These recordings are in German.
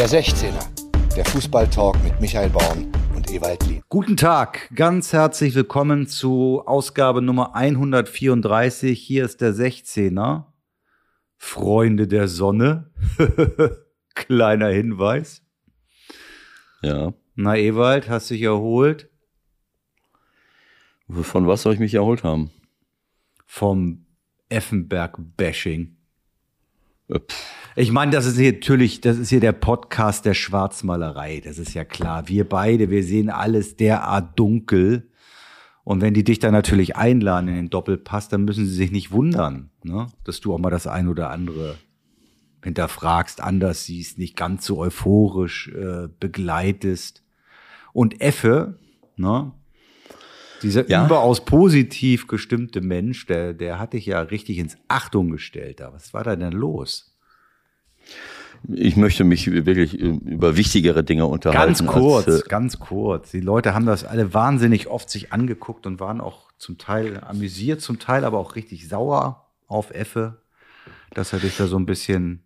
Der 16er, der Fußballtalk mit Michael Baum und Ewald Lien. Guten Tag, ganz herzlich willkommen zu Ausgabe Nummer 134. Hier ist der 16er. Freunde der Sonne. Kleiner Hinweis. Ja. Na, Ewald, hast dich erholt? Von was soll ich mich erholt haben? Vom Effenberg-Bashing. Äh, Ich meine, das ist hier natürlich, das ist hier der Podcast der Schwarzmalerei. Das ist ja klar. Wir beide, wir sehen alles derart dunkel. Und wenn die dich dann natürlich einladen in den Doppelpass, dann müssen sie sich nicht wundern, ne? dass du auch mal das ein oder andere hinterfragst, anders siehst, nicht ganz so euphorisch äh, begleitest. Und Effe, ne? dieser Ja. überaus positiv gestimmte Mensch, der, der hat dich ja richtig ins Achtung gestellt. Da. Was war da denn los? Ich möchte mich wirklich äh, über wichtigere Dinge unterhalten. Ganz kurz, Als, äh, ganz kurz. Die Leute haben das alle wahnsinnig oft sich angeguckt und waren auch zum Teil amüsiert, zum Teil aber auch richtig sauer auf Effe, dass er dich da so ein bisschen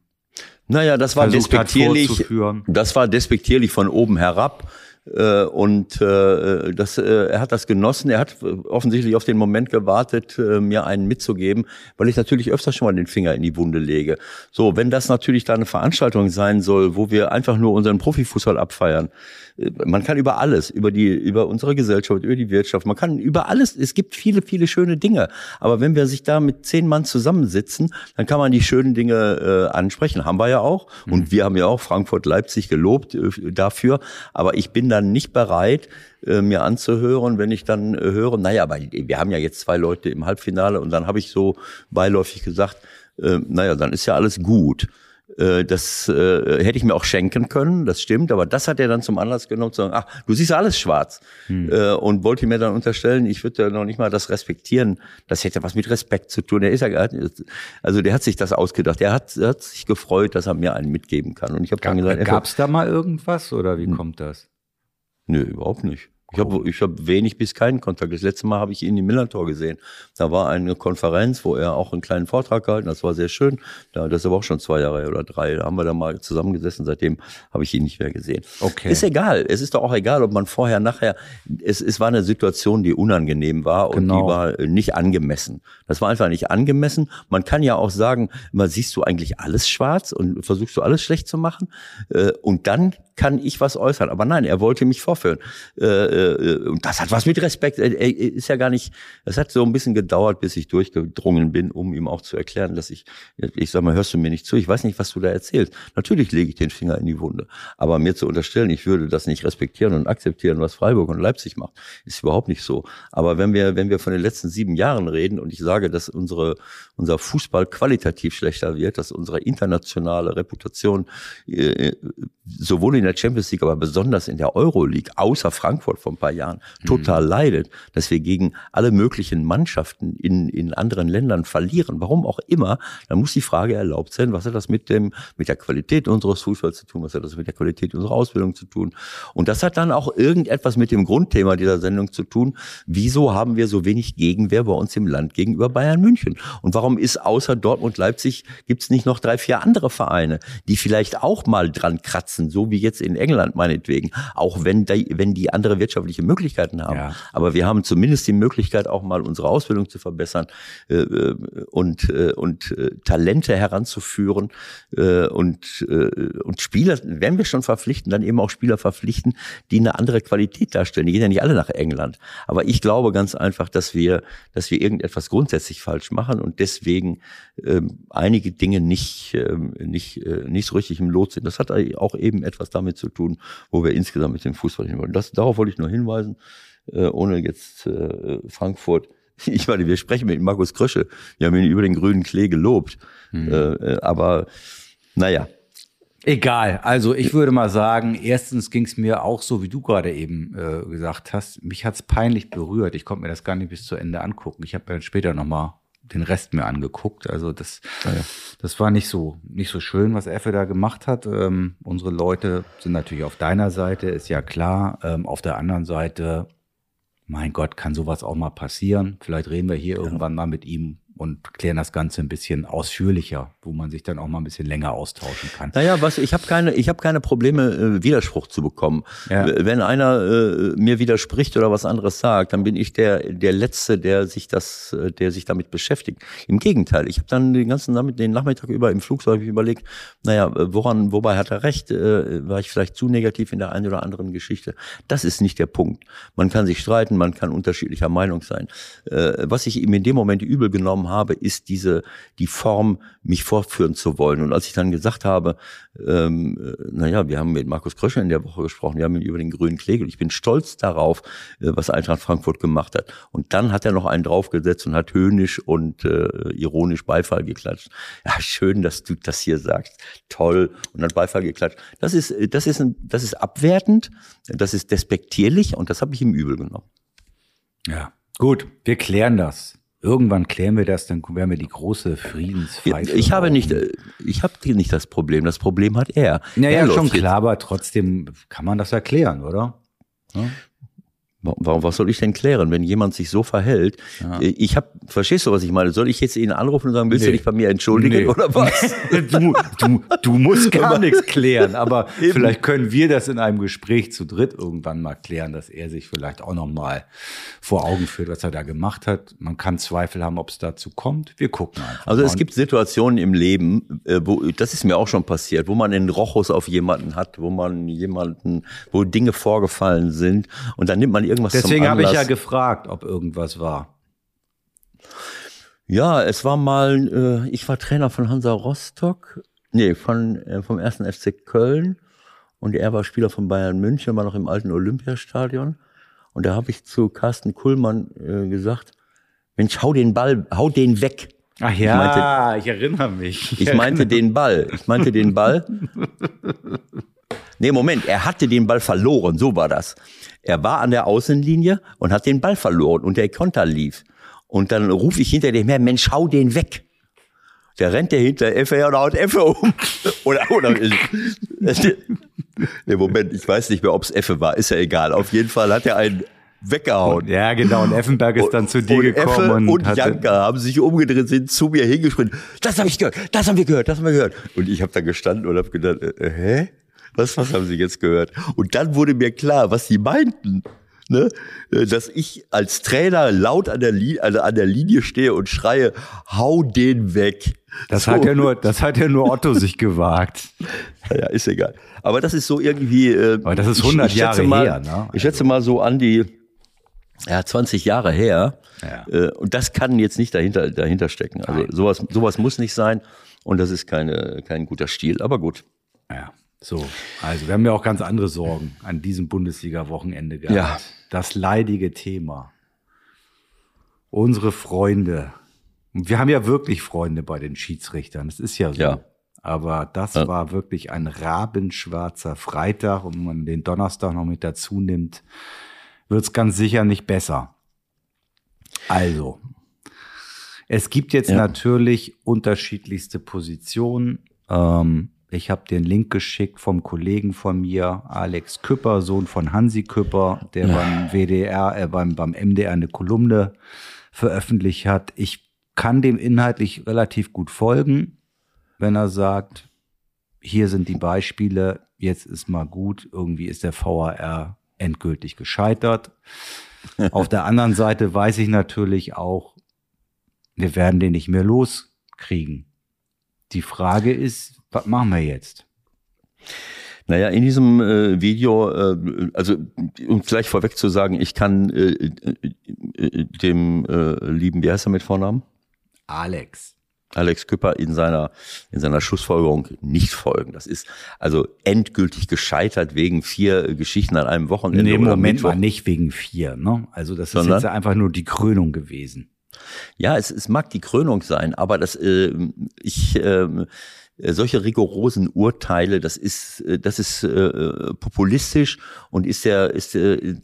naja, das war despektierlich. Das war despektierlich von oben herab. Äh, und äh, das, äh, er hat das genossen. Er hat offensichtlich auf den Moment gewartet, mir einen mitzugeben, weil ich natürlich öfter schon mal den Finger in die Wunde lege. So, wenn das natürlich da eine Veranstaltung sein soll, wo wir einfach nur unseren Profifußball abfeiern, man kann über alles, über die, über unsere Gesellschaft, über die Wirtschaft, man kann über alles. Es gibt viele, viele schöne Dinge. Aber wenn wir sich da mit zehn Mann zusammensitzen, dann kann man die schönen Dinge äh, ansprechen. Haben wir ja auch. Und wir haben ja auch Frankfurt, Leipzig gelobt äh, dafür. Aber ich bin dann nicht bereit, äh, mir anzuhören, wenn ich dann äh, höre, naja, aber wir haben ja jetzt zwei Leute im Halbfinale und dann habe ich so beiläufig gesagt, äh, naja, dann ist ja alles gut. Äh, Das äh, hätte ich mir auch schenken können, das stimmt, aber das hat er dann zum Anlass genommen zu sagen, ach, du siehst alles schwarz. Äh, Und wollte mir dann unterstellen, ich würde ja noch nicht mal das respektieren. Das hätte was mit Respekt zu tun. Er ist ja, also der hat sich das ausgedacht. Er hat, er hat sich gefreut, dass er mir einen mitgeben kann. Und ich habe dann gesagt, Gab es da mal irgendwas oder wie kommt das? Nö, überhaupt nicht. Ich habe ich hab wenig bis keinen Kontakt. Das letzte Mal habe ich ihn im Millantor gesehen. Da war eine Konferenz, wo er auch einen kleinen Vortrag gehalten hat. Das war sehr schön. Da, das ist aber auch schon zwei Jahre oder drei. Da haben wir da mal zusammengesessen. Seitdem habe ich ihn nicht mehr gesehen. Okay. Ist egal. Es ist doch auch egal, ob man vorher, nachher. Es, es war eine Situation, die unangenehm war und Genau. die war nicht angemessen. Das war einfach nicht angemessen. Man kann ja auch sagen, immer siehst du eigentlich alles schwarz und versuchst du alles schlecht zu machen. Äh, Und dann kann ich was äußern. Aber nein, er wollte mich vorführen. Äh, äh, Und das hat was mit Respekt. Er ist ja gar nicht, es hat so ein bisschen gedauert, bis ich durchgedrungen bin, um ihm auch zu erklären, dass ich, ich sag mal, hörst du mir nicht zu? Ich weiß nicht, was du da erzählst. Natürlich lege ich den Finger in die Wunde. Aber mir zu unterstellen, ich würde das nicht respektieren und akzeptieren, was Freiburg und Leipzig macht, ist überhaupt nicht so. Aber wenn wir, wenn wir von den letzten sieben Jahren reden und ich sage, dass unsere, unser Fußball qualitativ schlechter wird, dass unsere internationale Reputation äh, sowohl in der Champions League, aber besonders in der Euroleague, außer Frankfurt vor ein paar Jahren, total leidet, dass wir gegen alle möglichen Mannschaften in, in anderen Ländern verlieren, warum auch immer, dann muss die Frage erlaubt sein, was hat das mit dem, mit der Qualität unseres Fußballs zu tun, was hat das mit der Qualität unserer Ausbildung zu tun? Und das hat dann auch irgendetwas mit dem Grundthema dieser Sendung zu tun. Wieso haben wir so wenig Gegenwehr bei uns im Land gegenüber Bayern München? Und warum ist außer Dortmund, Leipzig, gibt's nicht noch drei, vier andere Vereine, die vielleicht auch mal dran kratzen, so wie jetzt in England meinetwegen, auch wenn die, wenn die andere wirtschaftliche Möglichkeiten haben. Ja. Aber wir haben zumindest die Möglichkeit, auch mal unsere Ausbildung zu verbessern äh, äh, und, äh, und äh, Talente heranzuführen äh, und, äh, und Spieler, wenn wir schon verpflichten, dann eben auch Spieler verpflichten, die eine andere Qualität darstellen. Die gehen ja nicht alle nach England. Aber ich glaube ganz einfach, dass wir, dass wir irgendetwas grundsätzlich falsch machen und deswegen ähm, einige Dinge nicht, ähm, nicht, äh, nicht so richtig im Lot sind. Das hat auch eben etwas damit zu tun, wo wir insgesamt mit dem Fußball hin wollen. Das, darauf wollte ich nur hinweisen, äh, ohne jetzt äh, Frankfurt. Ich meine, wir sprechen mit Markus Krösche. Wir haben ihn über den grünen Klee gelobt. Äh, äh, aber naja, Egal. Also ich würde mal sagen, erstens ging es mir auch so, wie du gerade eben äh, gesagt hast. Mich hat's peinlich berührt. Ich konnte mir das gar nicht bis zu Ende angucken. Ich habe dann später noch mal den Rest mir angeguckt. Also das, das war nicht so nicht so schön, was Effe da gemacht hat. Ähm, unsere Leute sind natürlich auf deiner Seite, ist ja klar. Ähm, auf der anderen Seite, mein Gott, kann sowas auch mal passieren. Vielleicht reden wir hier irgendwann mal mit ihm und klären das Ganze ein bisschen ausführlicher, wo man sich dann auch mal ein bisschen länger austauschen kann. Naja, was ich habe keine, ich habe keine Probleme, äh, Widerspruch zu bekommen. Ja. Wenn einer äh, mir widerspricht oder was anderes sagt, dann bin ich der der Letzte, der sich das, äh, der sich damit beschäftigt. Im Gegenteil, ich habe dann den ganzen Nachmittag, den Nachmittag über im Flugzeug überlegt, naja, woran, wobei hat er recht? Äh, war ich vielleicht zu negativ in der einen oder anderen Geschichte? Das ist nicht der Punkt. Man kann sich streiten, man kann unterschiedlicher Meinung sein. Äh, was ich ihm in dem Moment übel genommen habe, ist diese die Form, mich fortführen zu wollen. Und als ich dann gesagt habe, ähm, äh, naja, wir haben mit Markus Krösche in der Woche gesprochen, wir haben ihn über den grünen Klegel. Ich bin stolz darauf, äh, was Eintracht Frankfurt gemacht hat. Und dann hat er noch einen draufgesetzt und hat höhnisch und äh, ironisch Beifall geklatscht. Ja, schön, dass du das hier sagst. Toll. Und hat Beifall geklatscht. Das ist, das ist, ein, das ist abwertend, das ist despektierlich und das habe ich ihm übel genommen. Ja, gut, wir klären das. Irgendwann klären wir das, dann werden wir die große Ja, Friedenspfeife. ich habe nicht, äh, ich habe nicht das Problem. Das Problem hat er. Naja, er schon jetzt- klar, aber trotzdem kann man das erklären, oder? Warum, was soll ich denn klären, wenn jemand sich so verhält? Äh, Ich habe, verstehst du, was ich meine? Soll ich jetzt ihn anrufen und sagen, willst du Nee. dich bei mir entschuldigen Nee. oder was? Du, du, du musst gar nichts klären, aber vielleicht können wir das in einem Gespräch zu dritt irgendwann mal klären, dass er sich vielleicht auch noch mal vor Augen führt, was er da gemacht hat. Man kann Zweifel haben, ob es dazu kommt. Wir gucken einfach. Also mal. es gibt Situationen im Leben, äh, wo das ist mir auch schon passiert, wo man einen Rochus auf jemanden hat, wo man jemanden, wo Dinge vorgefallen sind und dann nimmt man irgendwas Deswegen habe ich ja gefragt, ob irgendwas war. Ja, es war mal, äh, ich war Trainer von Hansa Rostock, nee, von, äh, vom ersten FC Köln und er war Spieler von Bayern München, war noch im alten Olympiastadion und da habe ich zu Carsten Kuhlmann äh, gesagt, Mensch, hau den Ball, hau den weg. Ach ja, ich, erinnere mich. Ich meinte den Ball. Ich meinte den Ball. Nee, Moment, er hatte den Ball verloren, so war das. Er war an der Außenlinie und hat den Ball verloren und der Konter lief. Und dann rufe ich hinter dem her, Mensch, hau den weg. Der rennt der hinter Effe her und haut Effe um. Oder, oder, nee, Moment, ich weiß nicht mehr, ob es Effe war, ist ja egal. Auf jeden Fall hat er einen weggehauen. ja, genau. Und Effenberg ist dann zu dir und gekommen Effe und, und Janka haben sich umgedreht, sind zu mir hingesprintet. Das habe ich gehört, das haben wir gehört, das haben wir gehört. Und ich habe da gestanden und habe gedacht, äh, hä? Was, was haben sie jetzt gehört? Und dann wurde mir klar, was sie meinten. Ne? Äh, Dass ich als Trainer laut an der, Linie, also an der Linie stehe und schreie, hau den weg. Das So. hat ja nur, das hat ja nur Otto sich gewagt. Ja, ist egal. Aber das ist so irgendwie. Äh, Aber das ist ich- 100 ich schätze Jahre mal, her, ne? Ich schätze mal so an die ja, 20 Jahre her. Ja. Äh, und das kann jetzt nicht dahinter, dahinter stecken. Also sowas, sowas muss nicht sein. Und das ist keine, kein guter Stil. Aber gut. Ja, so. Also, wir haben ja auch ganz andere Sorgen an diesem Bundesliga-Wochenende gehabt. Ja. Das leidige Thema. Unsere Freunde. Und wir haben ja wirklich Freunde bei den Schiedsrichtern. Das ist ja so. Ja. Aber das Ja. war wirklich ein rabenschwarzer Freitag. Und wenn man den Donnerstag noch mit dazu nimmt, wird es ganz sicher nicht besser. Also, es gibt jetzt Ja. natürlich unterschiedlichste Positionen. Ähm, ich habe den Link geschickt vom Kollegen von mir, Alex Küpper, Sohn von Hansi Küpper, der beim WDR, äh, beim, beim MDR eine Kolumne veröffentlicht hat. Ich kann dem inhaltlich relativ gut folgen, wenn er sagt, hier sind die Beispiele, jetzt ist mal gut, irgendwie ist der VAR endgültig gescheitert. Auf der anderen Seite weiß ich natürlich auch, wir werden den nicht mehr loskriegen. Die Frage ist, was machen wir jetzt? Naja, in diesem äh, Video, äh, also um gleich vorweg zu sagen, ich kann äh, äh, äh, dem äh, lieben, wie heißt er mit Vornamen? Alex. Alex Küpper in seiner, in seiner Schlussfolgerung nicht folgen. Das ist also endgültig gescheitert wegen vier Geschichten an einem Wochenende. Nee, oder Moment mal, nicht wegen vier. Ne? Also das Sondern? ist jetzt einfach nur die Krönung gewesen. Ja, es, es mag die Krönung sein, aber das, ich, ähm, äh, solche rigorosen Urteile, das ist, äh, das ist äh, populistisch und ist der, ist, äh,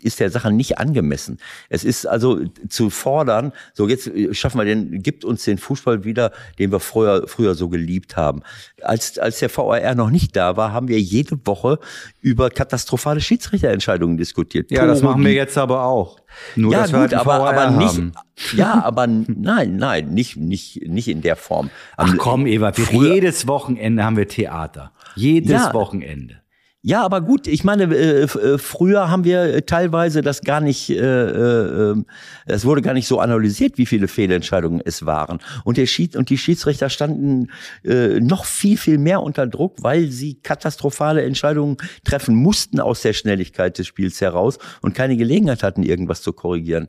ist der Sache nicht angemessen. Es ist also zu fordern, so jetzt äh, schaffen wir den, gibt uns den Fußball wieder, den wir früher, früher so geliebt haben. Als, als der VAR noch nicht da war, haben wir jede Woche über katastrophale Schiedsrichterentscheidungen diskutiert. Ja, das Tore, machen wir jetzt aber auch. Nur, ja, wir gut, halt aber, aber nicht, haben. ja, aber nein, nein, nicht, nicht, nicht in der Form. Ach Am- komm, Eva, jedes Wochenende haben wir Theater. Jedes Ja. Wochenende. Ja, aber gut, ich meine, äh, äh, früher haben wir äh, teilweise das gar nicht, äh, äh, ähm, es wurde gar nicht so analysiert, wie viele Fehlentscheidungen es waren. Und der Schied und die Schiedsrichter standen noch viel, viel mehr unter Druck, weil sie katastrophale Entscheidungen treffen mussten aus der Schnelligkeit des Spiels heraus und keine Gelegenheit hatten, irgendwas zu korrigieren.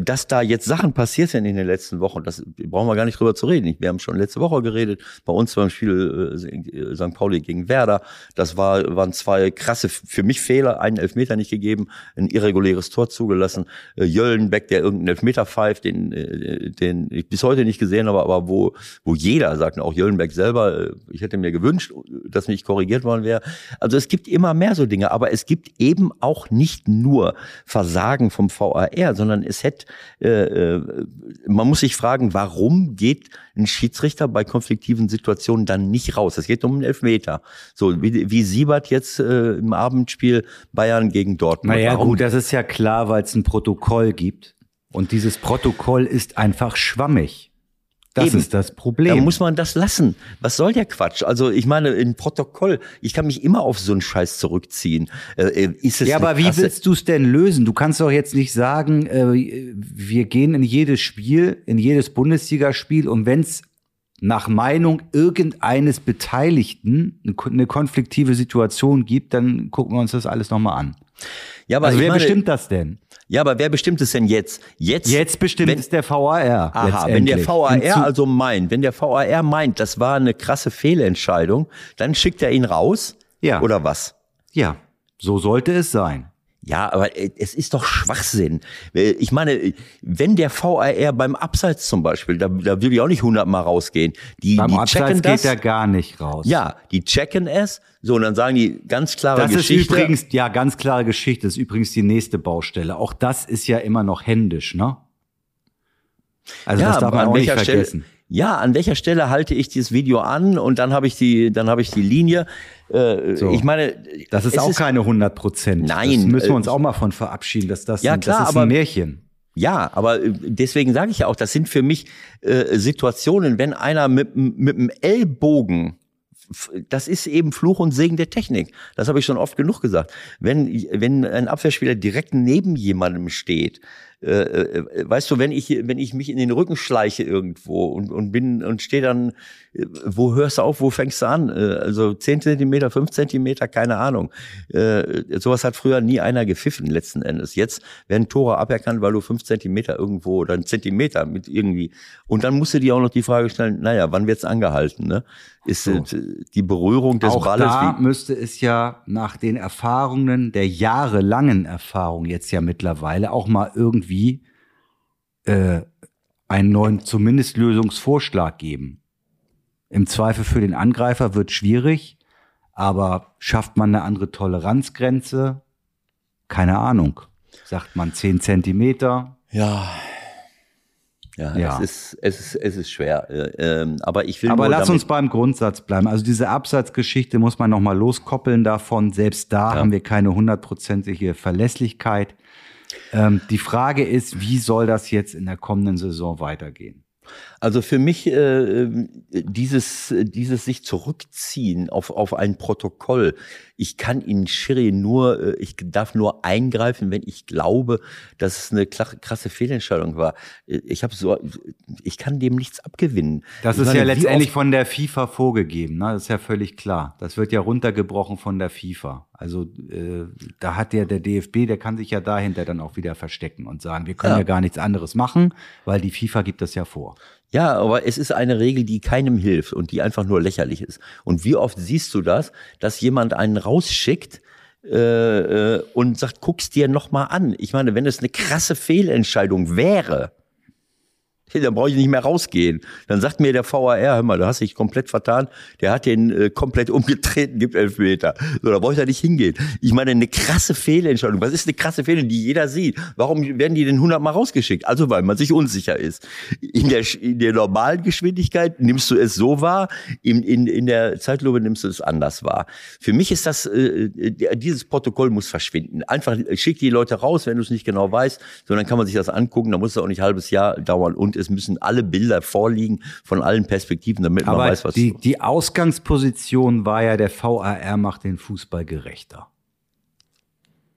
Dass da jetzt Sachen passiert sind in den letzten Wochen, das brauchen wir gar nicht drüber zu reden. Wir haben schon letzte Woche geredet, bei uns beim Spiel St. Pauli gegen Werder. Das war, waren zwei krasse, für mich Fehler, einen Elfmeter nicht gegeben, ein irreguläres Tor zugelassen. Äh, Jöllenbeck, der irgendeinen Elfmeter pfeift, den, äh, den ich bis heute nicht gesehen habe, aber wo, wo jeder sagt, auch Jöllenbeck selber, äh, ich hätte mir gewünscht, dass nicht korrigiert worden wäre. Also es gibt immer mehr so Dinge, aber es gibt eben auch nicht nur Versagen vom VAR, sondern es hätte, äh, äh, man muss sich fragen, warum geht ein Schiedsrichter bei konfliktiven Situationen dann nicht raus? Es geht um einen Elfmeter. So wie, wie Siebert jetzt äh, im Abendspiel Bayern gegen Dortmund. Naja, Warum? gut, das ist ja klar, weil es ein Protokoll gibt. Und dieses Protokoll ist einfach schwammig. Das Eben. ist das Da Problem. muss man das lassen. Was soll der Quatsch? Also ich meine, in Protokoll, ich kann mich immer auf so einen Scheiß zurückziehen. Äh, äh, ist es ja, aber wie krasse- willst du es denn lösen? Du kannst doch jetzt nicht sagen, äh, wir gehen in jedes Spiel, in jedes Bundesligaspiel und wenn es nach Meinung irgendeines Beteiligten eine ko- eine konfliktive Situation gibt, dann gucken wir uns das alles nochmal an. Ja, aber Also wer meine, bestimmt das denn? Ja, aber wer bestimmt es denn jetzt? Jetzt, Jetzt bestimmt wenn, es der VAR. Aha, wenn der. VAR also meint, wenn der VAR meint, das war eine krasse Fehlentscheidung, dann schickt er ihn raus? Ja. Oder was? Ja, so sollte es sein. Ja, aber äh, es ist doch Schwachsinn. Äh, Ich meine, äh, wenn der VAR beim Abseits zum Beispiel, da, da will ich auch nicht hundertmal rausgehen, die, Beim die Abseits checken das. geht er gar nicht raus. ja, die checken es, so und dann sagen die ganz klare Das ist Geschichte. übrigens, ja, ganz klare Geschichte. Das ist übrigens die nächste Baustelle. Auch das ist ja immer noch händisch, ne? Also ja, das darf man an auch nicht vergessen. Stelle, ja, an welcher Stelle halte ich dieses Video an und dann habe ich die, dann habe ich die Linie. Äh, So. Ich meine, Das ist auch keine 100 Prozent. Nein, Das müssen wir äh, uns auch mal von verabschieden, dass das, Ja, ein, klar, das ist aber- ein Märchen. Ja, aber äh, deswegen sage ich ja auch, das sind für mich äh, Situationen, wenn einer mit, mit dem Ellbogen, das ist eben Fluch und Segen der Technik. Das habe ich schon oft genug gesagt. Wenn, wenn ein Abwehrspieler direkt neben jemandem steht, äh, äh, weißt du, wenn ich, wenn ich mich in den Rücken schleiche irgendwo und, und bin und stehe dann, äh, wo hörst du auf, wo fängst du an? Äh, Also 10 Zentimeter, 5 Zentimeter, keine Ahnung. Äh, sowas hat früher nie einer gepfiffen letzten Endes. Jetzt werden Tore aberkannt, weil du 5 Zentimeter irgendwo oder einen Zentimeter mit irgendwie. Und dann musst du dir auch noch die Frage stellen, naja, wann wird's angehalten? Ne? Ist äh, die Berührung des Auch Balles da wie, müsste es ja nach den Erfahrungen, der jahrelangen Erfahrung jetzt ja mittlerweile auch mal irgendwie äh, einen neuen zumindest Lösungsvorschlag geben. Im Zweifel für den Angreifer wird schwierig, aber schafft man eine andere Toleranzgrenze? Keine Ahnung. Sagt man 10 Zentimeter? Ja. Ja, Ja. Es, ist, es, ist, es ist schwer. Äh, ähm, aber ich will Aber nur lass uns beim Grundsatz bleiben. Also diese Absatzgeschichte muss man nochmal loskoppeln davon. Selbst da Ja. haben wir keine hundertprozentige Verlässlichkeit. Ähm, die Frage ist, wie soll das jetzt in der kommenden Saison weitergehen? Also für mich äh, dieses, dieses sich zurückziehen auf, auf ein Protokoll. Ich kann in Schiri nur, äh, ich darf nur eingreifen, wenn ich glaube, dass es eine krasse Fehlentscheidung war. Äh, Ich habe so, ich kann dem nichts abgewinnen. Das Ich ist meine, ja letztendlich von der FIFA vorgegeben. Ne? Das ist ja völlig klar. Das wird ja runtergebrochen von der FIFA. Also äh, da hat ja der DFB, der kann sich ja dahinter dann auch wieder verstecken und sagen, wir können ja, Ja. gar nichts anderes machen, weil die FIFA gibt das ja vor. Ja, aber es ist eine Regel, die keinem hilft und die einfach nur lächerlich ist. Und wie oft siehst du das, dass jemand einen rausschickt äh, äh, und sagt, guck's dir noch mal an. Ich meine, wenn es eine krasse Fehlentscheidung wäre, dann brauche ich nicht mehr rausgehen. Dann sagt mir der VAR, hör mal, du hast dich komplett vertan, der hat den äh, komplett umgetreten, gibt elf Meter. So, da brauche ich da nicht hingehen. Ich meine, eine krasse Fehlentscheidung. Was ist eine krasse Fehlentscheidung, die jeder sieht? Warum werden die denn hundertmal rausgeschickt? Also, weil man sich unsicher ist. In der, in der normalen Geschwindigkeit nimmst du es so wahr, in, in, in der Zeitlupe nimmst du es anders wahr. Für mich ist das, äh, dieses Protokoll muss verschwinden. Einfach schick die Leute raus, wenn du es nicht genau weißt, sondern kann man sich das angucken, da muss es auch nicht ein halbes Jahr dauern und es müssen alle Bilder vorliegen von allen Perspektiven, damit Aber man weiß, was die, die Ausgangsposition war ja, der VAR macht den Fußball gerechter.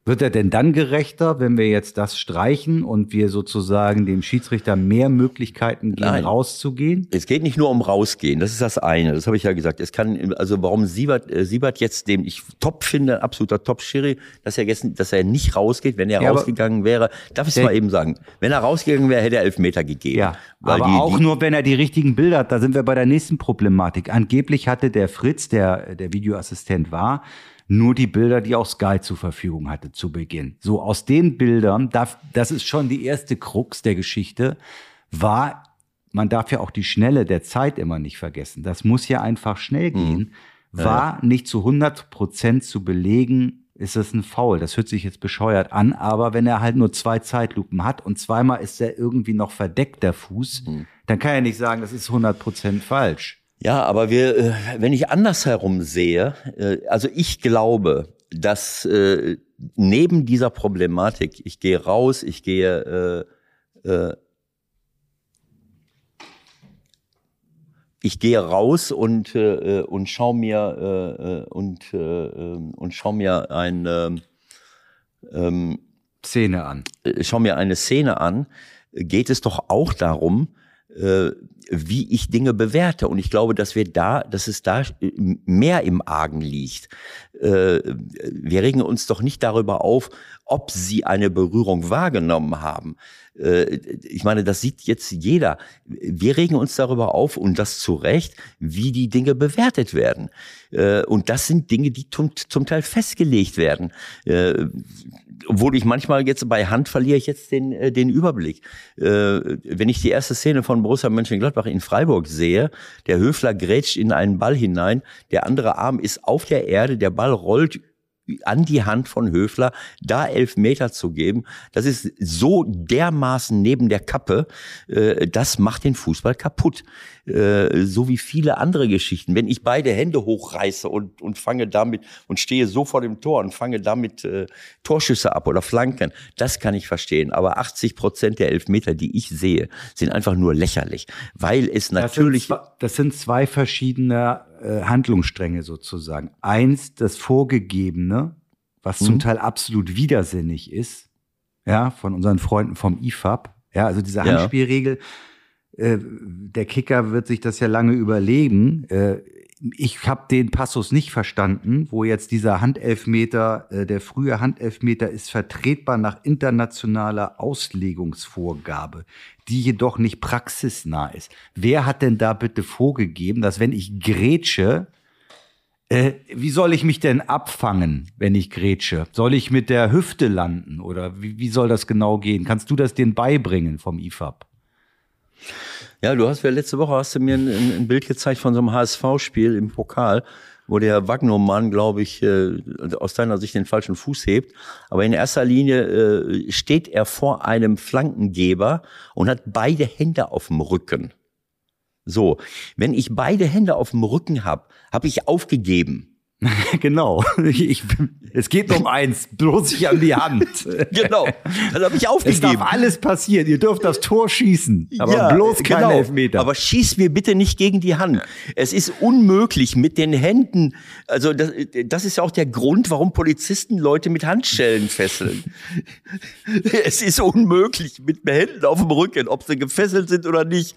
Wird er denn dann gerechter, wenn wir jetzt das streichen und wir sozusagen dem Schiedsrichter mehr Möglichkeiten geben, Nein. rauszugehen? Es geht nicht nur um rausgehen, das ist das eine, das habe ich ja gesagt. Es kann, also warum Siebert, äh, Siebert jetzt, dem ich top finde, absoluter Top-Schiri, dass er jetzt, dass er nicht rausgeht, wenn er Ja, rausgegangen wäre, darf ich es mal eben sagen. Wenn er rausgegangen wäre, hätte er Elfmeter gegeben. Ja, aber die, auch die, nur, wenn er die richtigen Bilder hat. Da sind wir bei der nächsten Problematik. Angeblich hatte der Fritz, der der Videoassistent war, nur die Bilder, die auch Sky zur Verfügung hatte zu Beginn. So aus den Bildern, darf, das ist schon die erste Krux der Geschichte, war, man darf ja auch die Schnelle der Zeit immer nicht vergessen. Das muss ja einfach schnell gehen. War nicht zu 100 Prozent zu belegen, ist es ein Foul. Das hört sich jetzt bescheuert an, aber wenn er halt nur zwei Zeitlupen hat und zweimal ist er irgendwie noch verdeckt, der Fuß, dann kann er nicht sagen, das ist 100 Prozent falsch. Ja, aber wir, äh, wenn ich andersherum sehe, äh, also ich glaube, dass äh, neben dieser Problematik, ich gehe raus, ich gehe, äh, äh, ich gehe raus und äh, und schau mir äh, und äh, und schau mir ein ähm, Szene an. schau mir eine Szene an, geht es doch auch darum, wie ich Dinge bewerte. Und ich glaube, dass wir da, dass es da äh, mehr im Argen liegt. Äh, Wir regen uns doch nicht darüber auf, ob sie eine Berührung wahrgenommen haben. Äh, Ich meine, das sieht jetzt jeder. Wir regen uns darüber auf, und das zu Recht, wie die Dinge bewertet werden. Äh, Und das sind Dinge, die zum Teil festgelegt werden. Obwohl ich manchmal jetzt bei Hand verliere ich jetzt den, äh, den Überblick. Äh, wenn ich die erste Szene von Borussia Mönchengladbach in Freiburg sehe, der Höfler grätscht in einen Ball hinein, der andere Arm ist auf der Erde, der Ball rollt an die Hand von Höfler, da elf Meter zu geben, das ist so dermaßen neben der Kappe, äh, das macht den Fußball kaputt. Äh, so wie viele andere Geschichten. Wenn ich beide Hände hochreiße und, und fange damit und stehe so vor dem Tor und fange damit äh, Torschüsse ab oder Flanken, das kann ich verstehen. Aber 80 Prozent der Elfmeter, die ich sehe, sind einfach nur lächerlich, weil es natürlich Das sind, das sind zwei verschiedene äh, Handlungsstränge sozusagen. Eins, das Vorgegebene, was zum Teil absolut widersinnig ist, ja, von unseren Freunden vom IFAB. Ja, also diese Ja. Handspielregel, äh, der Kicker wird sich das ja lange überlegen. Äh, ich habe den Passus nicht verstanden, wo jetzt dieser Handelfmeter, äh, der frühe Handelfmeter ist vertretbar nach internationaler Auslegungsvorgabe, die jedoch nicht praxisnah ist. Wer hat denn da bitte vorgegeben, dass wenn ich grätsche, äh, wie soll ich mich denn abfangen, wenn ich grätsche? Soll ich mit der Hüfte landen oder wie, wie soll das genau gehen? Kannst du das denen beibringen vom IFAB? Ja, du hast ja letzte Woche hast du mir ein, ein Bild gezeigt von so einem HSV-Spiel im Pokal, wo der Wagnermann, glaube ich, äh, aus deiner Sicht den falschen Fuß hebt. Aber in erster Linie äh, steht er vor einem Flankengeber und hat beide Hände auf dem Rücken. So, wenn ich beide Hände auf dem Rücken habe, habe ich aufgegeben. genau. Ich, ich, es geht um eins, bloß nicht an die Hand. Genau, dann habe ich Es aufgegeben. darf alles passieren. Ihr dürft das Tor schießen, aber Ja, bloß kein genau. Elfmeter. Aber schieß mir bitte nicht gegen die Hand. Es ist unmöglich mit den Händen. Also das, das ist ja auch der Grund, warum Polizisten Leute mit Handschellen fesseln. es ist unmöglich mit Händen auf dem Rücken, ob sie gefesselt sind oder nicht,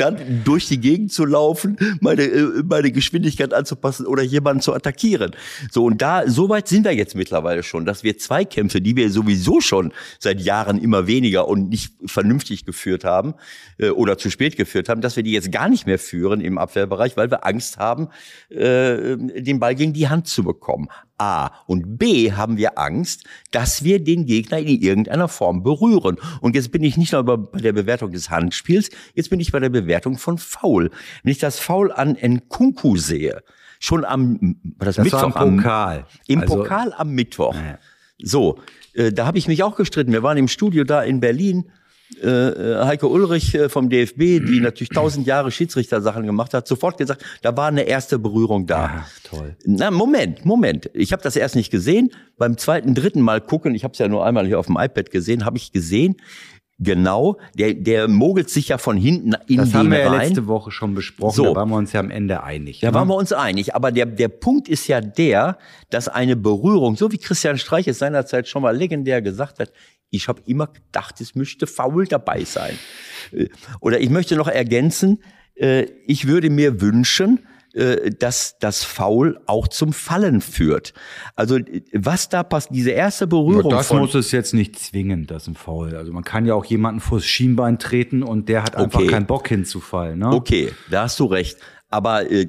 dann durch die Gegend zu laufen, meine, äh, meine Geschwindigkeit anzupassen oder jemanden zu attackieren. So, und da, so weit sind wir jetzt mittlerweile schon, dass wir Zweikämpfe, die wir sowieso schon seit Jahren immer weniger und nicht vernünftig geführt haben äh, oder zu spät geführt haben, dass wir die jetzt gar nicht mehr führen im Abwehrbereich, weil wir Angst haben, äh, den Ball gegen die Hand zu bekommen. A. Und B haben wir Angst, dass wir den Gegner in irgendeiner Form berühren. Und jetzt bin ich nicht nur bei der Bewertung des Handspiels, jetzt bin ich bei der Bewertung von Foul. Wenn ich das Foul an Nkunku sehe, schon am das, das Mittwoch am Pokal. Im also, Pokal am Mittwoch. Ja. So, äh, da habe ich mich auch gestritten. Wir waren im Studio da in Berlin. Äh, äh Heike Ulrich äh, vom DFB, die natürlich tausend Jahre Schiedsrichter-Sachen gemacht hat, sofort gesagt, da war eine erste Berührung da. Ja, toll. Na, Moment, Moment. Ich habe das erst nicht gesehen. Beim zweiten, dritten Mal gucken, ich habe es ja nur einmal hier auf dem iPad gesehen, habe ich gesehen, Genau, der, der mogelt sich ja von hinten in das den. Das haben wir ja letzte Woche schon besprochen, so. da waren wir uns ja am Ende einig. Da ne? waren wir uns einig, aber der, der Punkt ist ja der, dass eine Berührung, so wie Christian Streich es seinerzeit schon mal legendär gesagt hat, ich habe immer gedacht, es müsste faul dabei sein. Äh, oder ich möchte noch ergänzen, äh, ich würde mir wünschen, äh, dass das Foul auch zum Fallen führt. Also was da passt, diese erste Berührung. das muss es jetzt nicht zwingen, das ein Foul. Also man kann ja auch jemanden vors Schienbein treten und der hat einfach okay. keinen Bock hinzufallen. Ne? Okay, da hast du recht. Aber äh,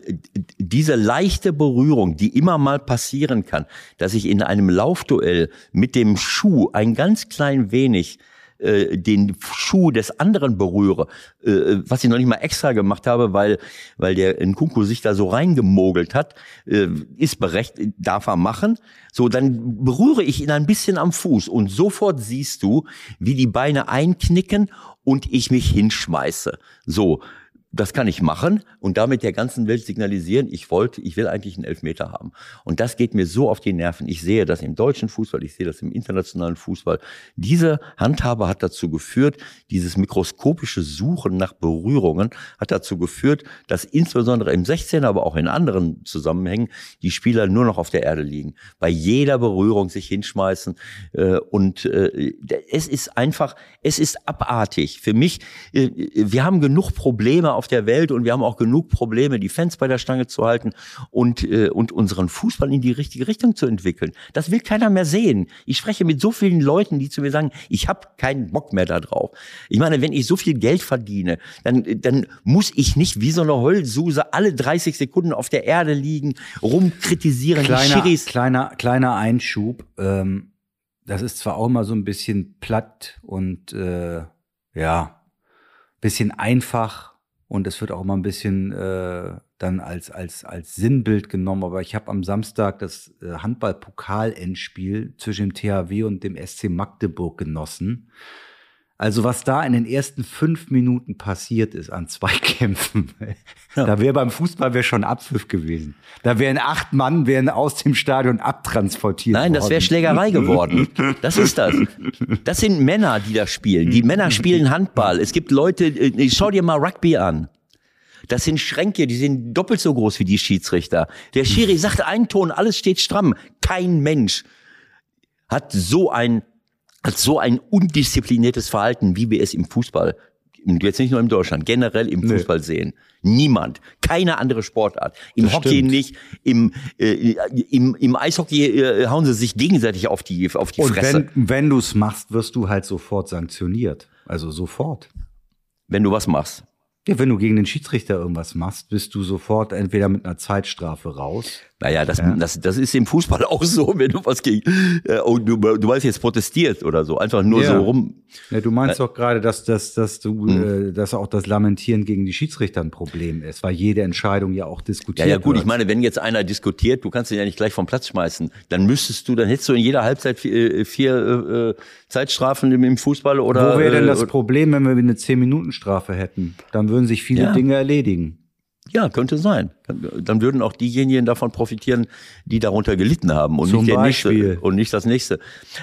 diese leichte Berührung, die immer mal passieren kann, dass ich in einem Laufduell mit dem Schuh ein ganz klein wenig äh, den Schuh des anderen berühre, äh, was ich noch nicht mal extra gemacht habe, weil, weil der Nkunku sich da so reingemogelt hat, äh, ist berechtigt, darf er machen. So, dann berühre ich ihn ein bisschen am Fuß und sofort siehst du, wie die Beine einknicken und ich mich hinschmeiße. So, das kann ich machen und damit der ganzen Welt signalisieren, ich wollte, ich will eigentlich einen Elfmeter haben. Und das geht mir so auf die Nerven. Ich sehe das im deutschen Fußball, ich sehe das im internationalen Fußball. Diese Handhabe hat dazu geführt, dieses mikroskopische Suchen nach Berührungen hat dazu geführt, dass insbesondere im 16, aber auch in anderen Zusammenhängen die Spieler nur noch auf der Erde liegen. Bei jeder Berührung sich hinschmeißen. Äh, und äh, es ist einfach, es ist abartig. Für mich, äh, wir haben genug Probleme auf der Welt und wir haben auch genug Probleme, die Fans bei der Stange zu halten und, äh, und unseren Fußball in die richtige Richtung zu entwickeln. Das will keiner mehr sehen. Ich spreche mit so vielen Leuten, die zu mir sagen, ich habe keinen Bock mehr da drauf. Ich meine, wenn ich so viel Geld verdiene, dann, dann muss ich nicht wie so eine Heulsuse alle 30 Sekunden auf der Erde liegen, rumkritisieren. Kleiner, kleiner, kleiner Einschub. Ähm, das ist zwar auch immer so ein bisschen platt und äh, ja, bisschen einfach und es wird auch immer ein bisschen äh, dann als, als, als Sinnbild genommen. Aber ich habe am Samstag das äh, Handball-Pokal-Endspiel zwischen dem THW und dem SC Magdeburg genossen. Also was da in den ersten fünf Minuten passiert ist an Zweikämpfen, ja. da wäre beim Fußball wäre schon Abpfiff gewesen. Da wären acht Mann wären aus dem Stadion abtransportiert Nein, worden. das wäre Schlägerei geworden. Das ist das. Das sind Männer, die da spielen. Die Männer spielen Handball. Es gibt Leute, äh, schau dir mal Rugby an. Das sind Schränke, die sind doppelt so groß wie die Schiedsrichter. Der Schiri sagt einen Ton, alles steht stramm. Kein Mensch hat so ein als so ein undiszipliniertes Verhalten, wie wir es im Fußball, jetzt nicht nur in Deutschland, generell im Fußball nee. sehen. Niemand. Keine andere Sportart. Im das Hockey stimmt. nicht, im, äh, im, im Eishockey äh, hauen sie sich gegenseitig auf die, auf die Und Fresse. wenn, wenn du es machst, wirst du halt sofort sanktioniert. Also sofort. Wenn du was machst. Ja, wenn du gegen den Schiedsrichter irgendwas machst, bist du sofort entweder mit einer Zeitstrafe raus naja, das, ja. das, das ist im Fußball auch so, wenn du was gegen, äh, oh, du, du weißt jetzt protestiert oder so, einfach nur ja. so rum. Ja, du meinst äh, doch gerade, dass, dass, dass du, hm. äh, dass auch das Lamentieren gegen die Schiedsrichter ein Problem ist, weil jede Entscheidung ja auch diskutiert wird. Ja, ja, gut, wird. ich meine, wenn jetzt einer diskutiert, du kannst ihn ja nicht gleich vom Platz schmeißen, dann müsstest du, dann hättest du in jeder Halbzeit vier, äh, vier äh, Zeitstrafen im, im Fußball oder. Wo wäre denn das äh, Problem, wenn wir eine 10-Minuten-Strafe hätten? Dann würden sich viele ja. Dinge erledigen. Ja, könnte sein. Dann würden auch diejenigen davon profitieren, die darunter gelitten haben und Zum nicht der Beispiel. nächste und nicht das nächste.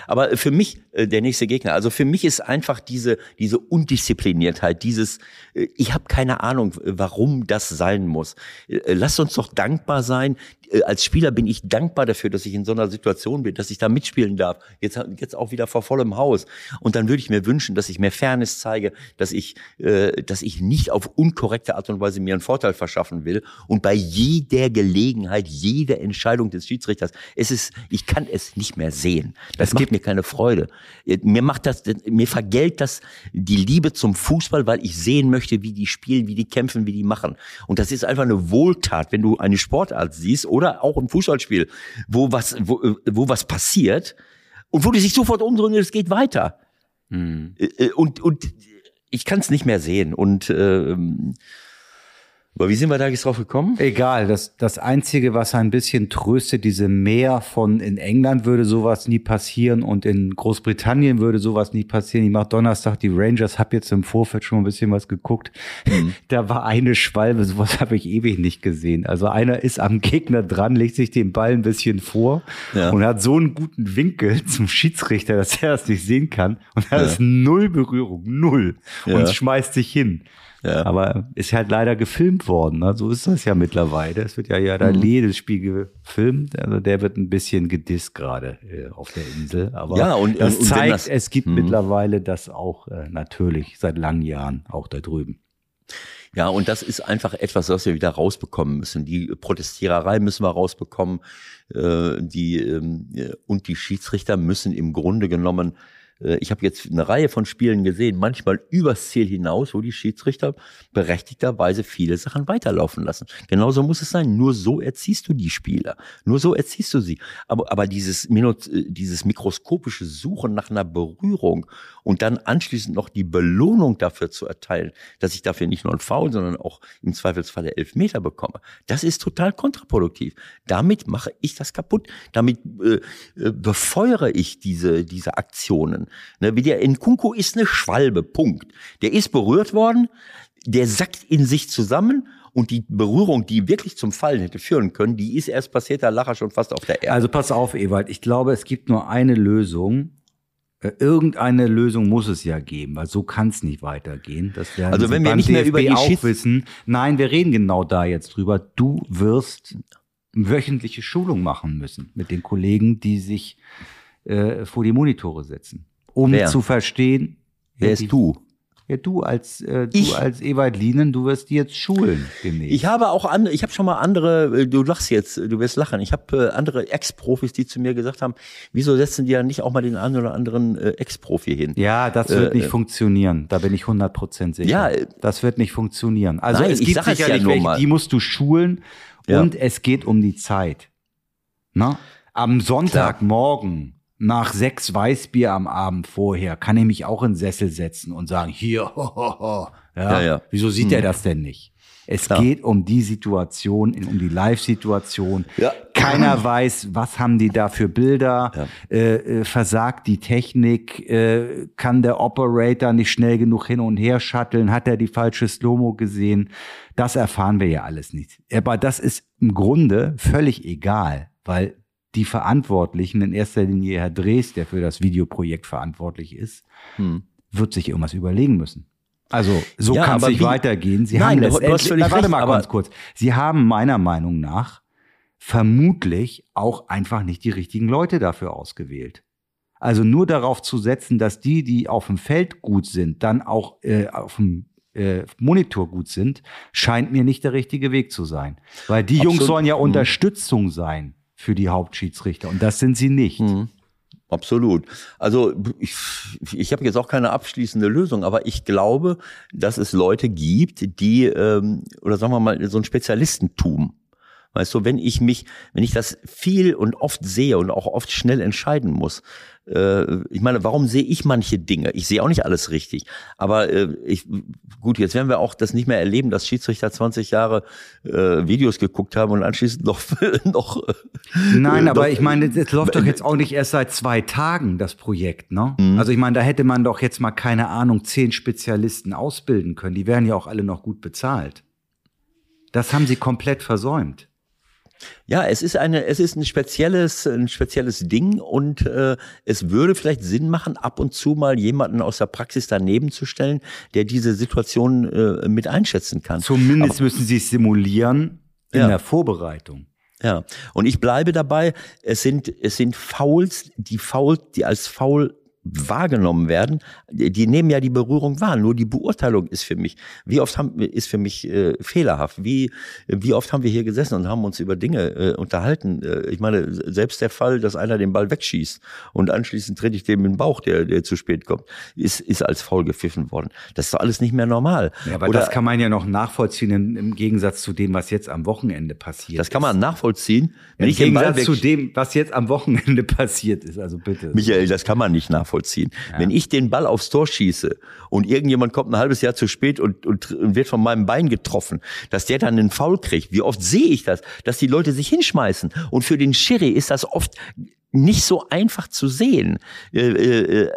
Aber für mich äh, der nächste Gegner. Also für mich ist einfach diese diese Undiszipliniertheit, dieses äh, ich habe keine Ahnung, warum das sein muss. Äh, lasst uns doch dankbar sein. Als Spieler bin ich dankbar dafür, dass ich in so einer Situation bin, dass ich da mitspielen darf. Jetzt jetzt auch wieder vor vollem Haus. Und dann würde ich mir wünschen, dass ich mehr Fairness zeige, dass ich dass ich nicht auf unkorrekte Art und Weise mir einen Vorteil verschaffen will und bei jeder Gelegenheit, jeder Entscheidung des Schiedsrichters. Es ist, ich kann es nicht mehr sehen. Das Es macht gibt- mir keine Freude. Mir macht das, mir vergällt das die Liebe zum Fußball, weil ich sehen möchte, wie die spielen, wie die kämpfen, wie die machen. Und das ist einfach eine Wohltat, wenn du eine Sportart siehst oder auch ein Fußballspiel, wo was, wo, wo was passiert und wo die sich sofort umdrehen es geht weiter. Hm. Äh, äh, Und, und ich kann es nicht mehr sehen. Und ähm, aber wie sind wir da jetzt drauf gekommen? Egal, das, das Einzige, was ein bisschen tröstet, diese Mehr von in England würde sowas nie passieren und in Großbritannien würde sowas nie passieren. Ich mach Donnerstag die Rangers, hab jetzt im Vorfeld schon mal ein bisschen was geguckt. Da war eine Schwalbe, sowas habe ich ewig nicht gesehen. Also einer ist am Gegner dran, legt sich den Ball ein bisschen vor Ja. und hat so einen guten Winkel zum Schiedsrichter, dass er das nicht sehen kann. Und da ist null Berührung, null. Ja. Und schmeißt sich hin. Ja. Aber ist halt leider gefilmt worden. Ne? So ist das ja mittlerweile. Es wird ja ja Mhm. da jedes Spiel gefilmt. Also der wird ein bisschen gedisst gerade äh, auf der Insel. Aber Ja, und- das und- und zeigt, das- es gibt Mhm. mittlerweile das auch äh, natürlich seit langen Jahren auch da drüben. Ja, und das ist einfach etwas, was wir wieder rausbekommen müssen. Die Protestiererei müssen wir rausbekommen. Äh, die, äh, und die Schiedsrichter müssen im Grunde genommen, ich habe jetzt eine Reihe von Spielen gesehen, manchmal übers Ziel hinaus, wo die Schiedsrichter berechtigterweise viele Sachen weiterlaufen lassen. Genauso muss es sein. Nur so erziehst du die Spieler. Nur so erziehst du sie. Aber, aber dieses, äh, dieses mikroskopische Suchen nach einer Berührung und dann anschließend noch die Belohnung dafür zu erteilen, dass ich dafür nicht nur einen Foul, sondern auch im Zweifelsfalle Elfmeter bekomme, das ist total kontraproduktiv. Damit mache ich das kaputt. Damit äh, äh, befeuere ich diese, diese Aktionen. Ne, wie der Nkunku ist eine Schwalbe, Punkt. Der ist berührt worden, der sackt in sich zusammen und die Berührung, die wirklich zum Fallen hätte führen können, die ist erst passiert, da lag er schon fast auf der Erde. Also pass auf, Ewald. Ich glaube, es gibt nur eine Lösung. Äh, Irgendeine Lösung muss es ja geben, weil so kann es nicht weitergehen. Das werden Also wenn wir nicht mehr DFB über die auch wissen. Nein, wir reden genau da jetzt drüber. Du wirst wöchentliche Schulung machen müssen mit den Kollegen, die sich äh, vor die Monitore setzen, um Wer? zu verstehen. Wer Ja, ist die- du? Ja, du als äh, du Ich? als Ewald Lienen, du wirst die jetzt schulen demnächst. Ich habe auch andere, ich habe schon mal andere, äh, du lachst jetzt, du wirst lachen. Ich habe äh, andere Ex-Profis, die zu mir gesagt haben, wieso setzen die ja nicht auch mal den einen oder anderen äh, Ex-Profi hin? Ja, das wird Äh, nicht funktionieren. Da bin ich 100% sicher. Ja, äh, das wird nicht funktionieren. Also Nein, es gibt ja sicherlich nur welche, die musst du schulen Ja. und es geht um die Zeit. Na? Am Sonntagmorgen nach sechs Weißbier am Abend vorher kann ich mich auch in den Sessel setzen und sagen, hier, ho, ho, ho. Ja, Ja, ja. wieso sieht er das denn nicht? Es Klar. geht um die Situation, um die Live-Situation. Ja. Keiner weiß, was haben die da für Bilder, Ja. äh, äh, versagt die Technik, äh, kann der Operator nicht schnell genug hin und her shutteln, hat er die falsche Slow-Mo gesehen? Das erfahren wir ja alles nicht. Aber das ist im Grunde völlig egal, weil die Verantwortlichen, in erster Linie Herr Drees, der für das Videoprojekt verantwortlich ist, Hm. wird sich irgendwas überlegen müssen. Also so Ja, kann es nicht wie- weitergehen. Sie Nein, haben du- du hast völlig Na, warte recht, mal ganz kurz. Sie haben meiner Meinung nach vermutlich auch einfach nicht die richtigen Leute dafür ausgewählt. Also nur darauf zu setzen, dass die, die auf dem Feld gut sind, dann auch äh, auf dem äh, Monitor gut sind, scheint mir nicht der richtige Weg zu sein. Weil die Jungs Absolut. sollen ja Mhm. Unterstützung sein für die Hauptschiedsrichter und das sind sie nicht. Mhm. Absolut. Also ich, ich habe jetzt auch keine abschließende Lösung, aber ich glaube, dass es Leute gibt, die, ähm, oder sagen wir mal, so ein Spezialistentum. Weißt du, wenn ich mich, wenn ich das viel und oft sehe und auch oft schnell entscheiden muss, äh, ich meine, warum sehe ich manche Dinge? Ich sehe auch nicht alles richtig. Aber äh, ich, gut, jetzt werden wir auch das nicht mehr erleben, dass Schiedsrichter 20 Jahre äh, Videos geguckt haben und anschließend noch, noch Nein, äh, aber doch- ich meine, das läuft doch jetzt auch nicht erst seit zwei Tagen, das Projekt, ne? Mhm. Also ich meine, da hätte man doch jetzt mal, keine Ahnung, zehn Spezialisten ausbilden können. Die werden ja auch alle noch gut bezahlt. Das haben sie komplett versäumt. Ja, es ist eine, es ist ein spezielles, ein spezielles Ding und äh, es würde vielleicht Sinn machen, ab und zu mal jemanden aus der Praxis daneben zu stellen, der diese Situation äh, mit einschätzen kann. Zumindest müssen sie es simulieren in Ja. der Vorbereitung. Ja, und ich bleibe dabei, es sind, es sind Fouls, die Foul, die als Foul wahrgenommen werden, die nehmen ja die Berührung wahr. Nur die Beurteilung ist für mich, wie oft haben, ist für mich äh, fehlerhaft. Wie, wie oft haben wir hier gesessen und haben uns über Dinge äh, unterhalten. Äh, ich meine, selbst der Fall, dass einer den Ball wegschießt und anschließend trete ich dem in den Bauch, der, der zu spät kommt, ist, ist als faul gepfiffen worden. Das ist doch alles nicht mehr normal. Ja, aber Oder, das kann man ja noch nachvollziehen im, im Gegensatz zu dem, was jetzt am Wochenende passiert. das kann man nachvollziehen. Im Gegensatz zu dem, was jetzt am Wochenende passiert ist. Also bitte. Michael, das kann man nicht nachvollziehen. Wenn ich den Ball aufs Tor schieße und irgendjemand kommt ein halbes Jahr zu spät und, und, und wird von meinem Bein getroffen, dass der dann einen Foul kriegt. Wie oft sehe ich das, dass die Leute sich hinschmeißen? Und für den Schiri ist das oft nicht so einfach zu sehen. Äh, äh, äh,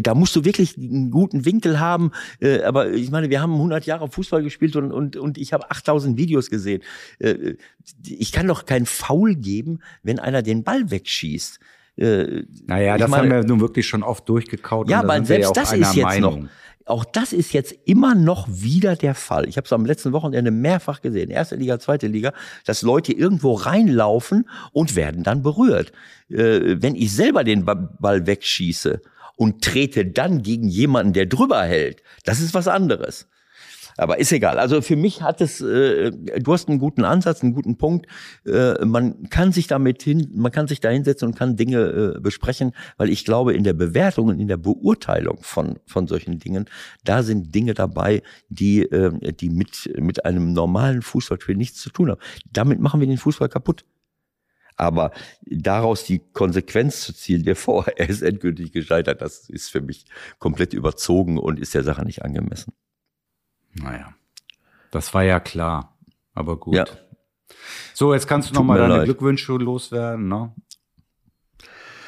da musst du wirklich einen guten Winkel haben. Äh, aber ich meine, wir haben 100 Jahre Fußball gespielt und, und, und ich habe 8000 Videos gesehen. Äh, ich kann doch kein Foul geben, wenn einer den Ball wegschießt. Äh, Naja, das meine- haben wir nun wirklich schon oft durchgekaut. ja, da aber selbst auch das ist jetzt Meinung. noch. Auch das ist jetzt immer noch wieder der Fall. Ich habe es am letzten Wochenende mehrfach gesehen, erste Liga, zweite Liga, dass Leute irgendwo reinlaufen und werden dann berührt. Äh, wenn ich selber den Ba- Ball wegschieße und trete dann gegen jemanden, der drüber hält, das ist was anderes. Aber ist egal. Also für mich hat es, äh, du hast einen guten Ansatz, einen guten Punkt. Äh, man kann sich damit hin, man kann sich da hinsetzen und kann Dinge äh, besprechen, weil ich glaube, in der Bewertung und in der Beurteilung von, von solchen Dingen, da sind Dinge dabei, die, äh, die mit, mit einem normalen Fußballspiel nichts zu tun haben. Damit machen wir den Fußball kaputt. Aber daraus die Konsequenz zu ziehen, der vorher er ist endgültig gescheitert, das ist für mich komplett überzogen und ist der Sache nicht angemessen. Naja, das war ja klar. Aber gut. Ja. So, jetzt kannst du Tut noch mal mir deine leid. Glückwünsche loswerden, ne?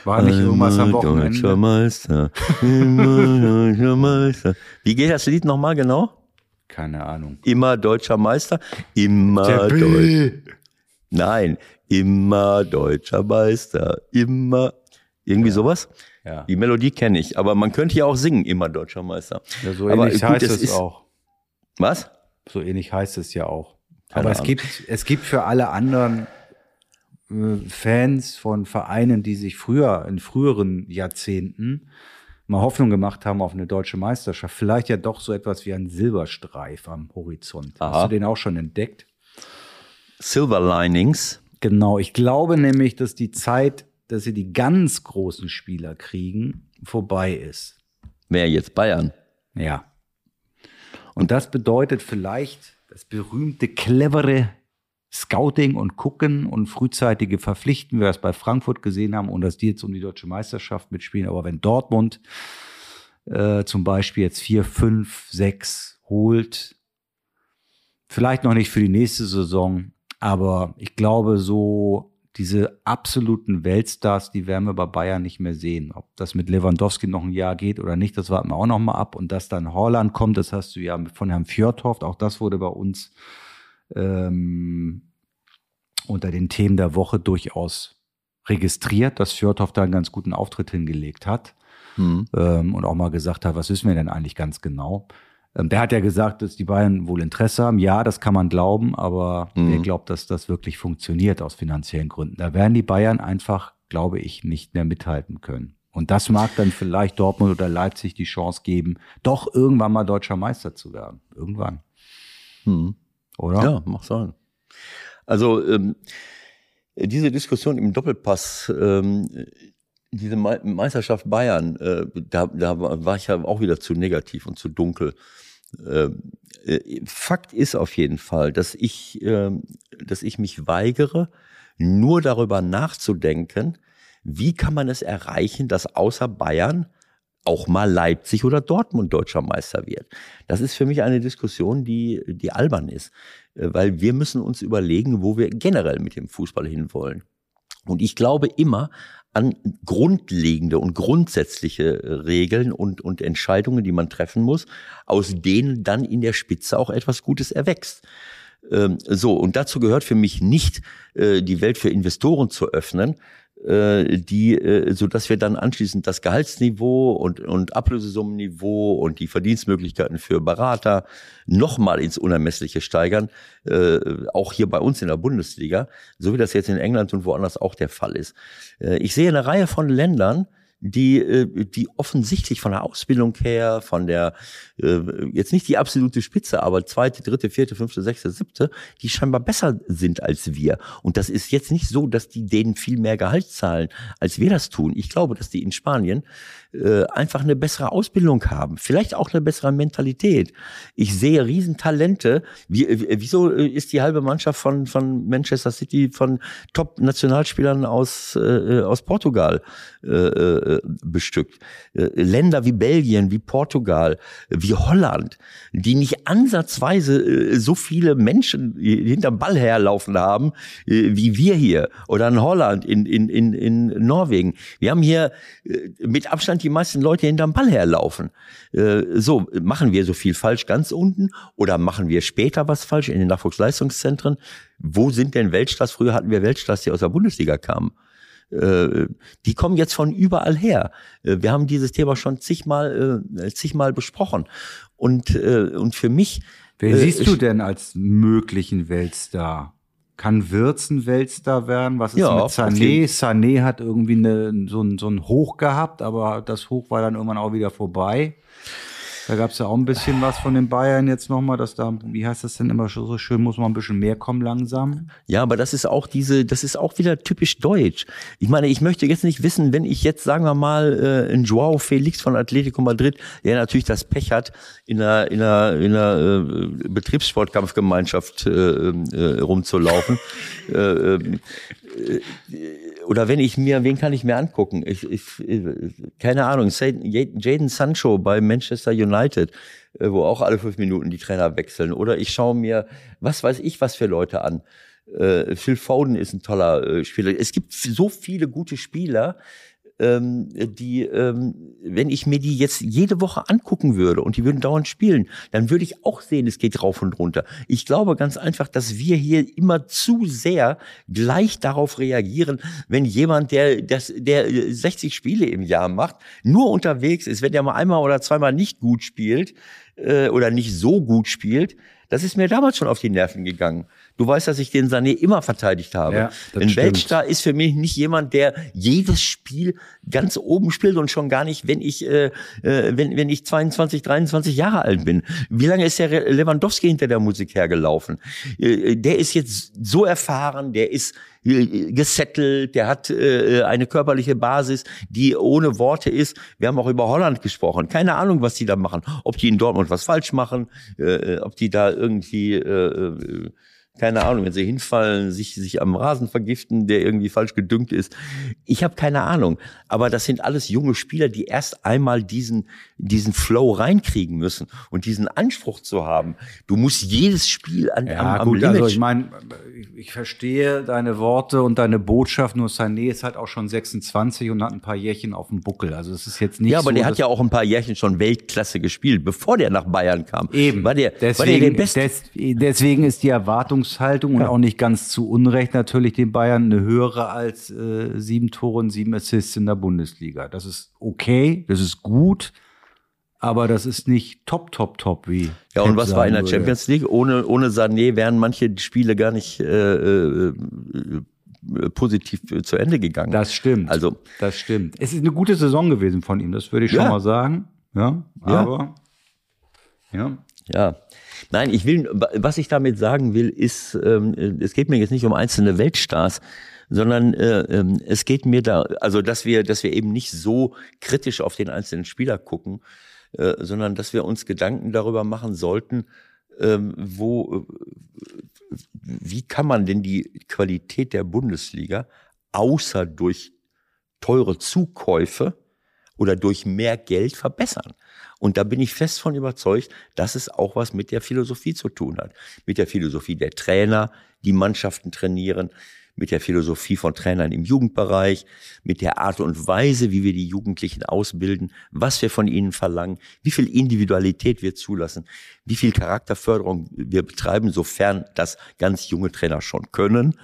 War nicht irgendwas am Deutscher Wochenende? Meister, immer deutscher Meister. Wie geht das Lied nochmal genau? Keine Ahnung. Immer deutscher Meister, immer Deutsch. Nein, immer deutscher Meister, immer irgendwie sowas. Ja. Die Melodie kenne ich, aber man könnte ja auch singen, immer deutscher Meister. ja so Aber ähnlich gut, heißt es auch. Was? So ähnlich heißt es ja auch. Keine Aber es gibt, es gibt für alle anderen äh, Fans von Vereinen, die sich früher, in früheren Jahrzehnten mal Hoffnung gemacht haben auf eine deutsche Meisterschaft, vielleicht ja doch so etwas wie ein Silberstreif am Horizont. Aha. Hast du den auch schon entdeckt? Silver Linings. Genau, ich glaube nämlich, dass die Zeit, dass sie die ganz großen Spieler kriegen, vorbei ist. Wer jetzt Bayern? Ja. Und das bedeutet vielleicht das berühmte, clevere Scouting und Gucken und frühzeitige Verpflichten, wie wir es bei Frankfurt gesehen haben und dass die jetzt um die deutsche Meisterschaft mitspielen. Aber wenn Dortmund äh, zum Beispiel jetzt vier, fünf, sechs holt, vielleicht noch nicht für die nächste Saison, aber ich glaube, so diese absoluten Weltstars, die werden wir bei Bayern nicht mehr sehen. Ob das mit Lewandowski noch ein Jahr geht oder nicht, das warten wir auch noch mal ab. Und dass dann Holland kommt, das hast du ja von Herrn Fjordhoft, auch das wurde bei uns ähm, unter den Themen der Woche durchaus registriert, dass Fjordhoft da einen ganz guten Auftritt hingelegt hat Hm. ähm, und auch mal gesagt hat, was wissen wir denn eigentlich ganz genau? Ähm, der hat ja gesagt, dass die Bayern wohl Interesse haben. Ja, das kann man glauben, aber Mhm. wer glaubt, dass das wirklich funktioniert aus finanziellen Gründen? Da werden die Bayern einfach, glaube ich, nicht mehr mithalten können. Und das mag dann vielleicht Dortmund oder Leipzig die Chance geben, doch irgendwann mal deutscher Meister zu werden. Irgendwann, Hm. oder? Ja, mag sein. Also ähm, diese Diskussion im Doppelpass, ähm, diese Me Meisterschaft Bayern, äh, da, da war ich ja auch wieder zu negativ und zu dunkel. Ähm, äh, Fakt ist auf jeden Fall, dass ich, ähm, dass ich mich weigere, nur darüber nachzudenken, wie kann man es erreichen, dass außer Bayern auch mal Leipzig oder Dortmund deutscher Meister wird. Das ist für mich eine Diskussion, die, die albern ist, Äh, weil wir müssen uns überlegen, wo wir generell mit dem Fußball hinwollen. Und ich glaube immer an grundlegende und grundsätzliche äh, Regeln und, und Entscheidungen, die man treffen muss, aus denen dann in der Spitze auch etwas Gutes erwächst. Ähm, so, und dazu gehört für mich nicht, äh, die Welt für Investoren zu öffnen, die, äh, so dass wir dann anschließend das Gehaltsniveau und, und Ablösesummenniveau und die Verdienstmöglichkeiten für Berater nochmal ins Unermessliche steigern, äh, auch hier bei uns in der Bundesliga, so wie das jetzt in England und woanders auch der Fall ist. Äh, ich sehe eine Reihe von Ländern, die, äh, die offensichtlich von der Ausbildung her, von der, äh, jetzt nicht die absolute Spitze, aber zweite, dritte, vierte, fünfte, sechste, siebte, die scheinbar besser sind als wir. Und das ist jetzt nicht so, dass die denen viel mehr Gehalt zahlen, als wir das tun. Ich glaube, dass die in Spanien äh, einfach eine bessere Ausbildung haben, vielleicht auch eine bessere Mentalität. Ich sehe Riesentalente. Wie, äh, wieso ist die halbe Mannschaft von, von Manchester City von Top-Nationalspielern aus, äh, aus Portugal äh, äh, bestückt? Äh, Länder wie Belgien, wie Portugal, wie Holland, die nicht ansatzweise äh, so viele Menschen hinterm Ball herlaufen haben, äh, wie wir hier. Oder in Holland, in, in, in, in Norwegen. Wir haben hier äh, mit Abstand die meisten Leute hinterm Ball herlaufen. Äh, so, machen wir so viel falsch ganz unten oder machen wir später was falsch in den Nachwuchsleistungszentren? Wo sind denn Weltstars? Früher hatten wir Weltstars, die aus der Bundesliga kamen. Äh, die kommen jetzt von überall her. Äh, wir haben dieses Thema schon zigmal, äh, zigmal besprochen. Und, und für mich. Wer siehst du denn als möglichen Weltstar? Kann Wirtz ein Weltstar werden? Was ist Ja, mit Sané? Sané hat irgendwie eine, so, ein, so ein Hoch gehabt, aber das Hoch war dann irgendwann auch wieder vorbei. Da gab es ja auch ein bisschen was von den Bayern jetzt nochmal, dass da, wie heißt das denn immer so schön, muss man ein bisschen mehr kommen langsam. Ja, aber das ist auch diese, das ist auch wieder typisch deutsch. Ich meine, ich möchte jetzt nicht wissen, wenn ich jetzt, sagen wir mal, äh, ein Joao Felix von Atletico Madrid, der natürlich das Pech hat, in einer, in einer, in einer äh, Betriebssportkampfgemeinschaft äh, äh, rumzulaufen. äh, äh, oder wenn ich mir, wen kann ich mir angucken? Ich, ich, äh, keine Ahnung, Jaden Sancho bei Manchester United, äh, wo auch alle fünf Minuten die Trainer wechseln. Oder ich schaue mir, was weiß ich, was für Leute an. Äh, Phil Foden ist ein toller Spieler. Es gibt so viele gute Spieler, ähm, die, ähm, wenn ich mir die jetzt jede Woche angucken würde und die würden dauernd spielen, dann würde ich auch sehen, es geht rauf und runter. Ich glaube ganz einfach, dass wir hier immer zu sehr gleich darauf reagieren, wenn jemand, der, das, der 60 Spiele im Jahr macht, nur unterwegs ist, wenn der mal einmal oder zweimal nicht gut spielt äh, oder nicht so gut spielt, das ist mir damals schon auf die Nerven gegangen. Du weißt, dass ich den Sané immer verteidigt habe. Ja, Ein stimmt. Weltstar ist für mich nicht jemand, der jedes Spiel ganz oben spielt und schon gar nicht, wenn ich, äh, äh, wenn, wenn ich 22, 23 Jahre alt bin. Wie lange ist der Lewandowski hinter der Musik hergelaufen? Äh, der ist jetzt so erfahren, der ist äh, gesettelt, der hat äh, eine körperliche Basis, die ohne Worte ist. Wir haben auch über Holland gesprochen. Keine Ahnung, was die da machen. Ob die in Dortmund was falsch machen, äh, ob die da irgendwie äh, äh, keine Ahnung, wenn sie hinfallen, sich, sich am Rasen vergiften, der irgendwie falsch gedüngt ist. Ich habe keine Ahnung. Aber das sind alles junge Spieler, die erst einmal diesen, diesen Flow reinkriegen müssen und diesen Anspruch zu haben. Du musst jedes Spiel an, Ja, am, am gut, Limit also ich meine, ich, verstehe deine Worte und deine Botschaft, nur Sané ist halt auch schon 26 und hat ein paar Jährchen auf dem Buckel. Also es ist jetzt nicht Ja, aber so, der hat ja auch ein paar Jährchen schon Weltklasse gespielt, bevor der nach Bayern kam. Eben. War der, deswegen, war der der Beste? des, deswegen ist die Erwartungshaltung und auch nicht ganz zu Unrecht natürlich den Bayern eine höhere als äh, sieben Tore und sieben Assists in der Bundesliga. Das ist okay, das ist gut, aber das ist nicht top, top, top wie. Ja, und was war in der würde. Champions League? Ohne, ohne Sané wären manche Spiele gar nicht äh, äh, positiv zu Ende gegangen. Das stimmt. Also- das stimmt. Es ist eine gute Saison gewesen von ihm, das würde ich schon Ja. mal sagen. Ja, Ja. aber ja. Ja. Nein, ich will, was ich damit sagen will, ist, ähm, es geht mir jetzt nicht um einzelne Weltstars, sondern äh, ähm, es geht mir da, also dass wir, dass wir eben nicht so kritisch auf den einzelnen Spieler gucken, äh, sondern dass wir uns Gedanken darüber machen sollten, ähm, wo, äh, wie kann man denn die Qualität der Bundesliga außer durch teure Zukäufe oder durch mehr Geld verbessern. Und da bin ich fest von überzeugt, dass es auch was mit der Philosophie zu tun hat. Mit der Philosophie der Trainer, die Mannschaften trainieren, mit der Philosophie von Trainern im Jugendbereich, mit der Art und Weise, wie wir die Jugendlichen ausbilden, was wir von ihnen verlangen, wie viel Individualität wir zulassen, wie viel Charakterförderung wir betreiben, sofern das ganz junge Trainer schon können.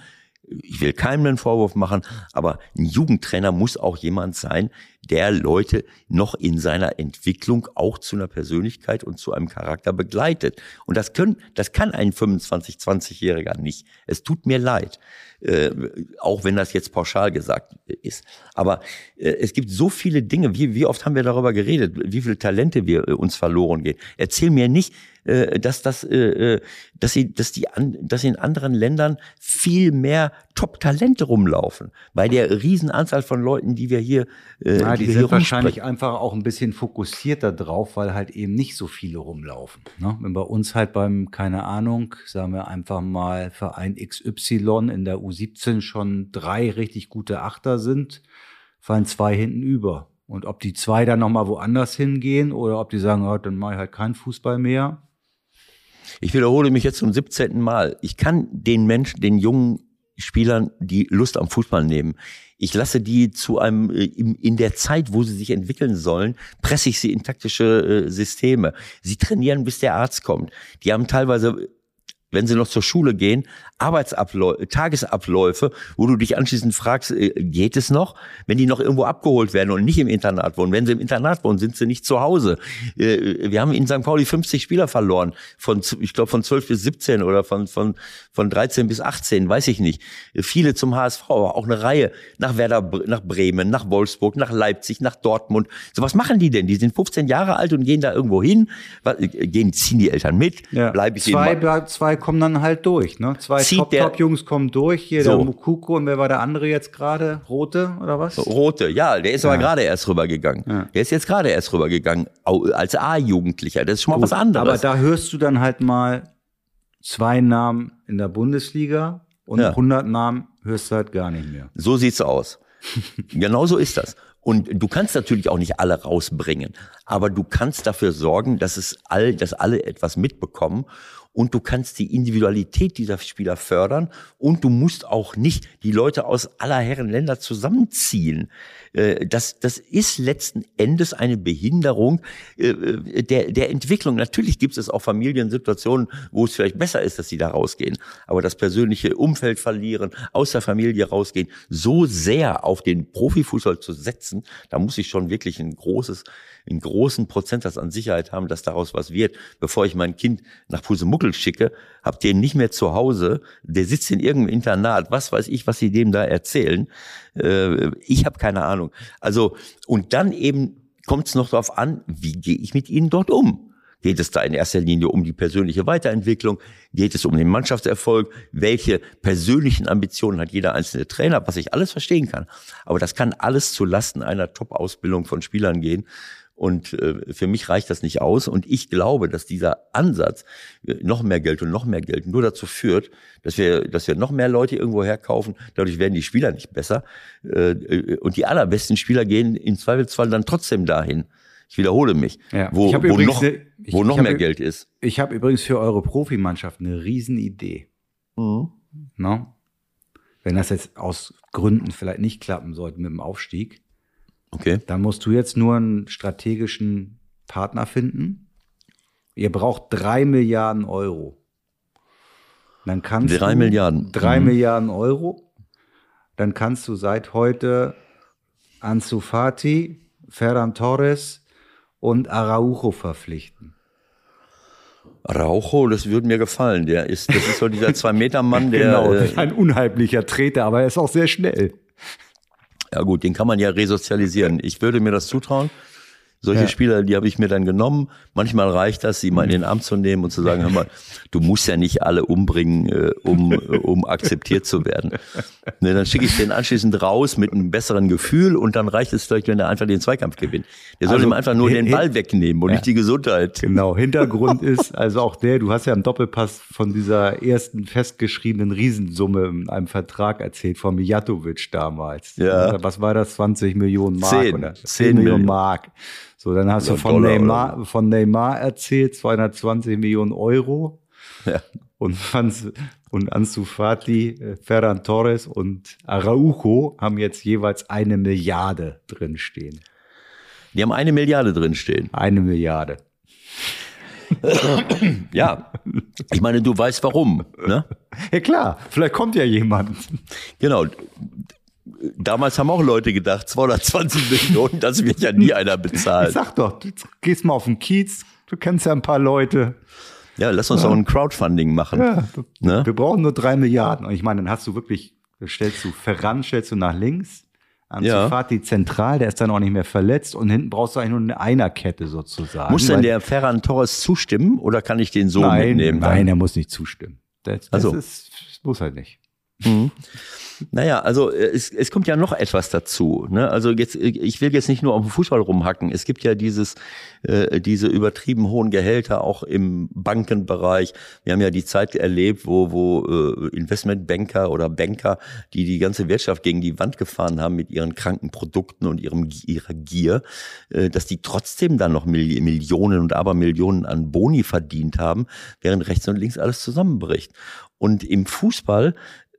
Ich will keinem einen Vorwurf machen, aber ein Jugendtrainer muss auch jemand sein, der Leute noch in seiner Entwicklung auch zu einer Persönlichkeit und zu einem Charakter begleitet. Und das können, das kann ein 25, 20-Jähriger nicht. Es tut mir leid. Äh, auch wenn das jetzt pauschal gesagt ist. Aber äh, es gibt so viele Dinge. Wie, wie oft haben wir darüber geredet, wie viele Talente wir äh, uns verloren gehen? Erzähl mir nicht, äh, dass das, äh, äh, dass sie, dass die, an, dass in anderen Ländern viel mehr Top-Talente rumlaufen, bei der Riesenanzahl von Leuten, die wir hier, äh, ja, die, die sind wahrscheinlich einfach auch ein bisschen fokussierter drauf, weil halt eben nicht so viele rumlaufen. Ne? Wenn bei uns halt beim, keine Ahnung, sagen wir einfach mal Verein XY in der U17 schon drei richtig gute Achter sind, fallen zwei hinten über. Und ob die zwei dann nochmal woanders hingehen oder ob die sagen, oh, dann mache ich halt keinen Fußball mehr, ich wiederhole mich jetzt zum 17. Mal. Ich kann den Menschen, den jungen Spielern die Lust am Fußball nehmen. Ich lasse die zu einem, äh, in der Zeit, wo sie sich entwickeln sollen, presse ich sie in taktische äh, Systeme. Sie trainieren, bis der Arzt kommt. Die haben teilweise wenn sie noch zur Schule gehen, Arbeitsabläufe, Tagesabläufe, wo du dich anschließend fragst, äh, geht es noch? Wenn die noch irgendwo abgeholt werden und nicht im Internat wohnen. Wenn sie im Internat wohnen, sind sie nicht zu Hause. Äh, wir haben in St. Pauli 50 Spieler verloren, von, ich glaube, von 12 bis 17 oder von, von, von 13 bis 18, weiß ich nicht. Viele zum HSV, aber auch eine Reihe nach Werder, nach Bremen, nach Wolfsburg, nach Leipzig, nach Dortmund. So was machen die denn? Die sind 15 Jahre alt und gehen da irgendwo hin. Äh, gehen, ziehen die Eltern mit? Ja. Bleib ich zwei, zwei kommen dann halt durch. Ne? Zwei Top-Top-Jungs kommen durch. Hier so. der Mukuko und wer war der andere jetzt gerade? Rote oder was? Rote, ja, der ist ja. aber gerade erst rübergegangen. Ja. Der ist jetzt gerade erst rübergegangen als A-Jugendlicher. Das ist schon mal Gut, was anderes. Aber da hörst du dann halt mal zwei Namen in der Bundesliga und ja. 100 Namen hörst du halt gar nicht mehr. So sieht's aus. genau so ist das. Und du kannst natürlich auch nicht alle rausbringen, aber du kannst dafür sorgen, dass es all, dass alle etwas mitbekommen und du kannst die Individualität dieser Spieler fördern und du musst auch nicht die Leute aus aller Herren Länder zusammenziehen. Äh, das, das ist letzten Endes eine Behinderung äh, der, der Entwicklung. Natürlich gibt es auch Familiensituationen, wo es vielleicht besser ist, dass sie da rausgehen. Aber das persönliche Umfeld verlieren, aus der Familie rausgehen, so sehr auf den Profifußball zu setzen, da muss ich schon wirklich ein großes, einen großen Prozentsatz an Sicherheit haben, dass daraus was wird, bevor ich mein Kind nach Pusemuckel schicke, habt den nicht mehr zu Hause, der sitzt in irgendeinem Internat, was weiß ich, was sie dem da erzählen. Äh, ich habe keine Ahnung. Also, und dann eben kommt es noch darauf an, wie gehe ich mit ihnen dort um? Geht es da in erster Linie um die persönliche Weiterentwicklung? Geht es um den Mannschaftserfolg? Welche persönlichen Ambitionen hat jeder einzelne Trainer? Was ich alles verstehen kann. Aber das kann alles zu Lasten einer Top-Ausbildung von Spielern gehen. Und äh, für mich reicht das nicht aus. Und ich glaube, dass dieser Ansatz, äh, noch mehr Geld und noch mehr Geld, nur dazu führt, dass wir, dass wir noch mehr Leute irgendwo herkaufen. Dadurch werden die Spieler nicht besser. Äh, äh und die allerbesten Spieler gehen im Zweifelsfall dann trotzdem dahin. Ich wiederhole mich, ja. wo, wo noch, eine, ich, wo noch mehr Geld ist. Ich habe übrigens für eure Profimannschaft eine Riesenidee. Mhm. No? Wenn das jetzt aus Gründen vielleicht nicht klappen sollte mit dem Aufstieg, Okay. Dann musst du jetzt nur einen strategischen Partner finden. Ihr braucht drei Milliarden Euro. Dann kannst drei du, Milliarden. Drei mhm. Milliarden Euro. Dann kannst du seit heute Ansu Fati, Ferran Torres und Araujo verpflichten. Araujo, das würde mir gefallen. Der ist, das ist so dieser Zwei-Meter-Mann, der. genau, äh, ein unheimlicher Treter, aber er ist auch sehr schnell. Ja gut, den kann man ja resozialisieren. Ich würde mir das zutrauen. Solche ja. Spieler, die habe ich mir dann genommen. Manchmal reicht das, sie mal in den Arm zu nehmen und zu sagen, hör mal, du musst ja nicht alle umbringen, äh, um, äh, um akzeptiert zu werden. Ne, dann schicke ich den anschließend raus mit einem besseren Gefühl und dann reicht es vielleicht, wenn er einfach den Zweikampf gewinnt. Der soll also, ihm einfach nur den Ball wegnehmen und ja. nicht die Gesundheit. Genau, Hintergrund ist also auch der, du hast ja im Doppelpass von dieser ersten festgeschriebenen Riesensumme in einem Vertrag erzählt von Mijatovic damals. Ja. Was war das? 20 Millionen Mark 10, oder 10, 10 Millionen Mark. So, dann hast du von Neymar, von Neymar erzählt, 220 Millionen Euro. Ja. Und, und Ansu Fati, äh, Ferran Torres und Araujo haben jetzt jeweils eine Milliarde drinstehen. Die haben eine Milliarde drinstehen. Eine Milliarde. ja, ich meine, du weißt warum. Ne? Ja klar, vielleicht kommt ja jemand. Genau damals haben auch Leute gedacht, 220 Millionen, das wird ja nie einer bezahlen. Ich sag doch, du gehst mal auf den Kiez, du kennst ja ein paar Leute. Ja, lass uns ja. auch ein Crowdfunding machen. Ja, ne? Wir brauchen nur drei Milliarden. Und ich meine, dann hast du wirklich, stellst du Ferran, stellst du nach links, Anzufati ja. zentral, der ist dann auch nicht mehr verletzt und hinten brauchst du eigentlich nur eine Einerkette sozusagen. Muss denn der Ferran Torres zustimmen oder kann ich den so nein, mitnehmen? Nein, er muss nicht zustimmen. Das, das, also. ist, muss halt nicht. Mhm. Naja, also äh, es, es kommt ja noch etwas dazu. Ne? Also jetzt, ich will jetzt nicht nur auf den Fußball rumhacken. Es gibt ja dieses, äh, diese übertrieben hohen Gehälter auch im Bankenbereich. Wir haben ja die Zeit erlebt, wo, wo äh, Investmentbanker oder Banker, die die ganze Wirtschaft gegen die Wand gefahren haben mit ihren kranken Produkten und ihrem, ihrer Gier, äh, dass die trotzdem dann noch Millionen und Abermillionen an Boni verdient haben, während rechts und links alles zusammenbricht. Und im Fußball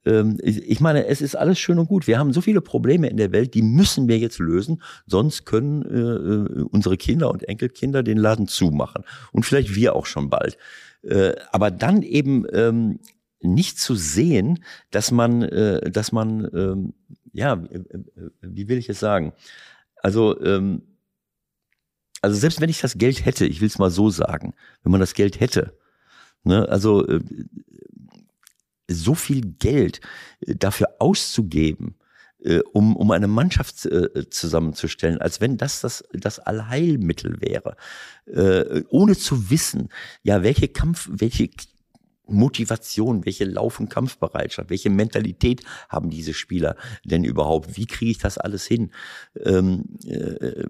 ich meine, es ist alles schön und gut. Wir haben so viele Probleme in der Welt, die müssen wir jetzt lösen, sonst können äh, äh, unsere Kinder und Enkelkinder den Laden zumachen. Und vielleicht wir auch schon bald. Äh, aber dann eben ähm, nicht zu sehen, dass man, dass man, ähm, ja, wie will ich es sagen? Also, ähm, also selbst wenn ich das Geld hätte, ich will es mal so sagen, wenn man das Geld hätte, ne, also so viel Geld äh, dafür auszugeben, äh, um, um eine Mannschaft äh, zusammenzustellen, als wenn das das, das Allheilmittel wäre, ohne zu wissen, ja, welche Kampf, welche Motivation, welche Lauf- und Kampfbereitschaft, welche Mentalität haben diese Spieler denn überhaupt? Wie kriege ich das alles hin? Ähm, äh,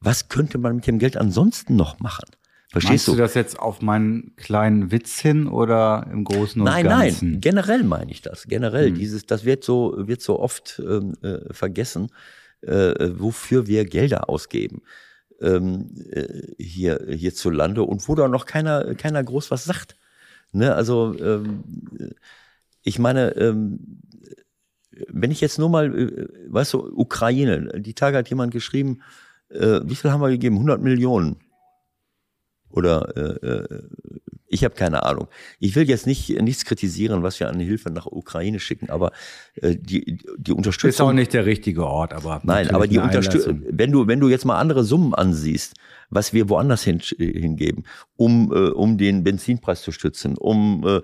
was könnte man mit dem Geld ansonsten noch machen? Verstehst Meinst du? du das jetzt auf meinen kleinen Witz hin oder im Großen und nein, Ganzen? Nein, nein, generell meine ich das. Generell, hm. dieses, das wird so, wird so oft ähm, äh, vergessen, äh, wofür wir Gelder ausgeben ähm, äh, hier hierzulande und wo da noch keiner, keiner groß was sagt. Ne? Also ähm, ich meine, ähm, wenn ich jetzt nur mal, äh, weißt du, Ukraine, die Tage hat jemand geschrieben, äh, wie viel haben wir gegeben? 100 Millionen oder äh, äh, ich habe keine Ahnung. Ich will jetzt nicht nichts kritisieren, was wir an Hilfe nach Ukraine schicken, aber äh, die die Unterstützung ist auch nicht der richtige Ort, aber nein, aber die Unterstützung, wenn du wenn du jetzt mal andere Summen ansiehst, was wir woanders hin, hingeben, um äh, um den Benzinpreis zu stützen, um äh,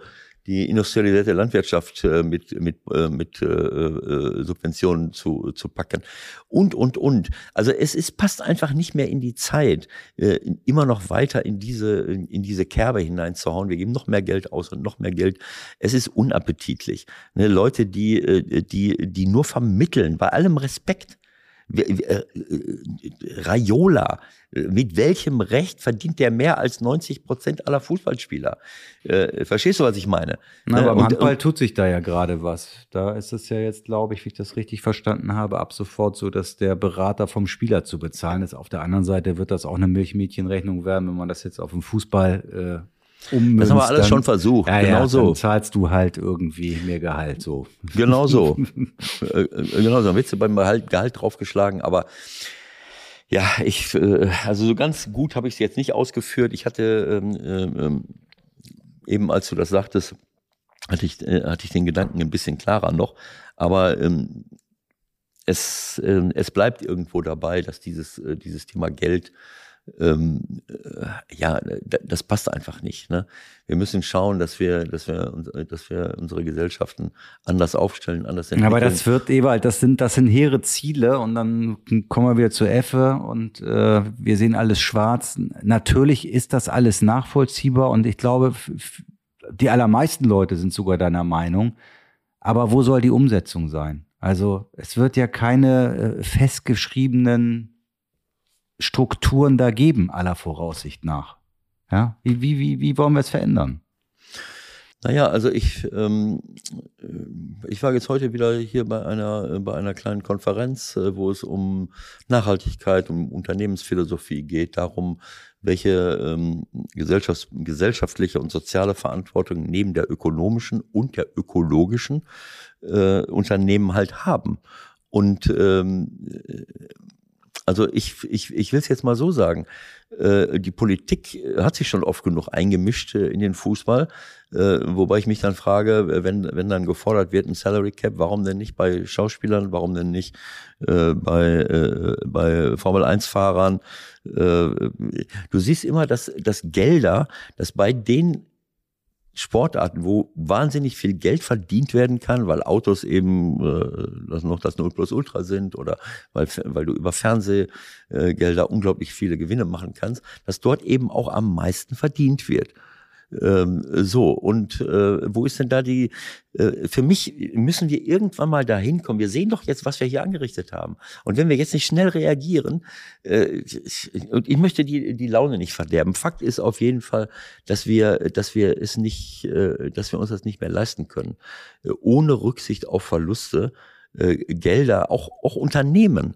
die industrialisierte Landwirtschaft äh, mit, mit, äh, mit äh, äh, Subventionen zu, zu packen und, und, und. Also es ist, passt einfach nicht mehr in die Zeit, äh, immer noch weiter in diese, in diese Kerbe hineinzuhauen. Wir geben noch mehr Geld aus und noch mehr Geld. Es ist unappetitlich. Ne? Leute, die, die, die nur vermitteln, bei allem Respekt, Raiola, mit welchem Recht verdient der mehr als 90 Prozent aller Fußballspieler? Äh, verstehst du, was ich meine? Na, aber im Handball und, tut sich da ja gerade was. Da ist es ja jetzt, glaube ich, wie ich das richtig verstanden habe, ab sofort so, dass der Berater vom Spieler zu bezahlen ist. Auf der anderen Seite wird das auch eine Milchmädchenrechnung werden, wenn man das jetzt auf dem Fußball äh, ummünzt, das haben wir alles dann, schon versucht. Ja, genau ja, so. Dann zahlst du halt irgendwie mehr Gehalt so. Genau so. Äh, äh, genau so. Dann wirst du beim Gehalt, Gehalt draufgeschlagen. Aber ja, ich, äh, also so ganz gut habe ich es jetzt nicht ausgeführt. Ich hatte ähm, ähm, eben, als du das sagtest, hatte ich, äh, hatte ich den Gedanken ein bisschen klarer noch. Aber ähm, es, äh, es bleibt irgendwo dabei, dass dieses, äh, dieses Thema Geld ähm, äh, ja, das passt einfach nicht. Ne? Wir müssen schauen, dass wir, dass wir, dass wir unsere Gesellschaften anders aufstellen, anders entwickeln. Aber das wird Ewald, das sind, das sind hehre Ziele und dann kommen wir wieder zu Effe und äh, wir sehen alles schwarz. Natürlich ist das alles nachvollziehbar und ich glaube, die allermeisten Leute sind sogar deiner Meinung. Aber wo soll die Umsetzung sein? Also es wird ja keine äh, festgeschriebenen Strukturen da geben, aller Voraussicht nach. Ja, wie, wie, wie, wie wollen wir es verändern? Naja, also ich, ähm, ich war jetzt heute wieder hier bei einer, bei einer kleinen Konferenz, äh, wo es um Nachhaltigkeit, um Unternehmensphilosophie geht, darum, welche ähm, gesellschafts gesellschaftliche und soziale Verantwortung neben der ökonomischen und der ökologischen äh, Unternehmen halt haben. Und ähm, also ich, ich, ich will es jetzt mal so sagen. Äh, die Politik hat sich schon oft genug eingemischt äh, in den Fußball, äh, wobei ich mich dann frage, wenn, wenn dann gefordert wird ein Salary Cap, warum denn nicht bei Schauspielern, warum denn nicht äh, bei, äh, bei Formel 1 Fahrern? Äh, du siehst immer, dass, dass Gelder, dass bei den Sportarten, wo wahnsinnig viel Geld verdient werden kann, weil Autos eben äh, noch das 0 plus Ultra sind oder weil, weil du über Fernsehgelder unglaublich viele Gewinne machen kannst, dass dort eben auch am meisten verdient wird. Ähm, so, und äh, wo ist denn da die, äh, für mich müssen wir irgendwann mal dahin kommen. Wir sehen doch jetzt, was wir hier angerichtet haben. Und wenn wir jetzt nicht schnell reagieren, äh, und ich möchte die, die Laune nicht verderben. Fakt ist auf jeden Fall, dass wir, dass wir es nicht, äh, dass wir uns das nicht mehr leisten können. Äh, ohne Rücksicht auf Verluste, äh, Gelder, auch, auch Unternehmen.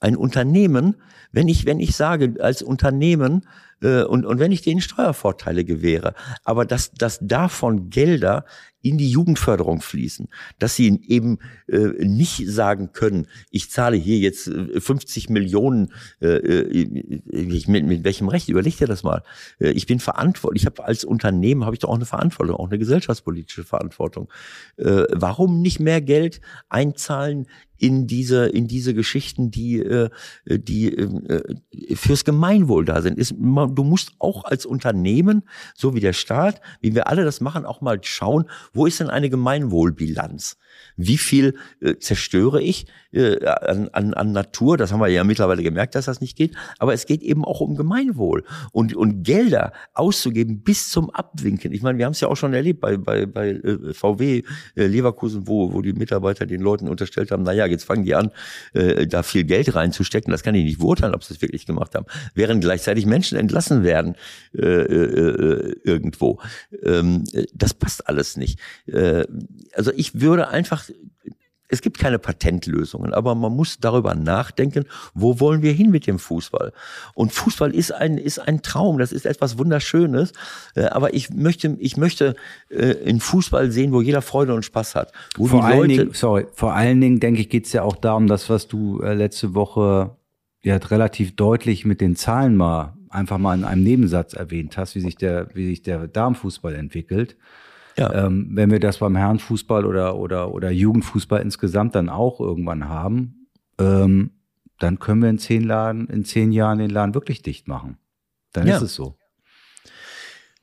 Ein Unternehmen, wenn ich, wenn ich sage, als Unternehmen, äh, und, und wenn ich denen Steuervorteile gewähre, aber dass, dass davon Gelder in die Jugendförderung fließen, dass sie eben äh, nicht sagen können, ich zahle hier jetzt 50 äh, Millionen, äh, äh, ich, mit, mit welchem Recht, überleg dir das mal. Äh, ich bin verantwortlich, ich habe als Unternehmen habe ich doch auch eine Verantwortung, auch eine gesellschaftspolitische Verantwortung. Äh, warum nicht mehr Geld einzahlen in diese in diese Geschichten, die äh, die äh, fürs Gemeinwohl da sind. Ist, du musst auch als Unternehmen, so wie der Staat, wie wir alle das machen, auch mal schauen, wo ist denn eine Gemeinwohlbilanz? Wie viel äh, zerstöre ich äh, an, an, an Natur? Das haben wir ja mittlerweile gemerkt, dass das nicht geht. Aber es geht eben auch um Gemeinwohl und, und Gelder auszugeben bis zum Abwinken. Ich meine, wir haben es ja auch schon erlebt bei, bei, bei äh, VW äh, Leverkusen, wo, wo die Mitarbeiter den Leuten unterstellt haben, na ja, jetzt fangen die an, äh, da viel Geld reinzustecken. Das kann ich nicht beurteilen, ob sie es wirklich gemacht haben. Während gleichzeitig Menschen entlassen werden äh, äh, irgendwo. Ähm, das passt alles nicht. Äh, also ich würde einfach es gibt keine Patentlösungen, aber man muss darüber nachdenken, wo wollen wir hin mit dem Fußball? Und Fußball ist ein, ist ein Traum, das ist etwas Wunderschönes, äh, aber ich möchte, ich möchte äh, in Fußball sehen, wo jeder Freude und Spaß hat. Wo vor allen Dingen, sorry, vor allen Dingen denke ich, geht es ja auch darum, dass was du äh, letzte Woche ja relativ deutlich mit den Zahlen mal einfach mal in einem Nebensatz erwähnt hast, wie sich der, wie sich der Darmfußball entwickelt. Ja. Ähm, wenn wir das beim Herrenfußball oder, oder, oder Jugendfußball insgesamt dann auch irgendwann haben, ähm, dann können wir in zehn, Laden, in zehn Jahren den Laden wirklich dicht machen. Dann ja. ist es so.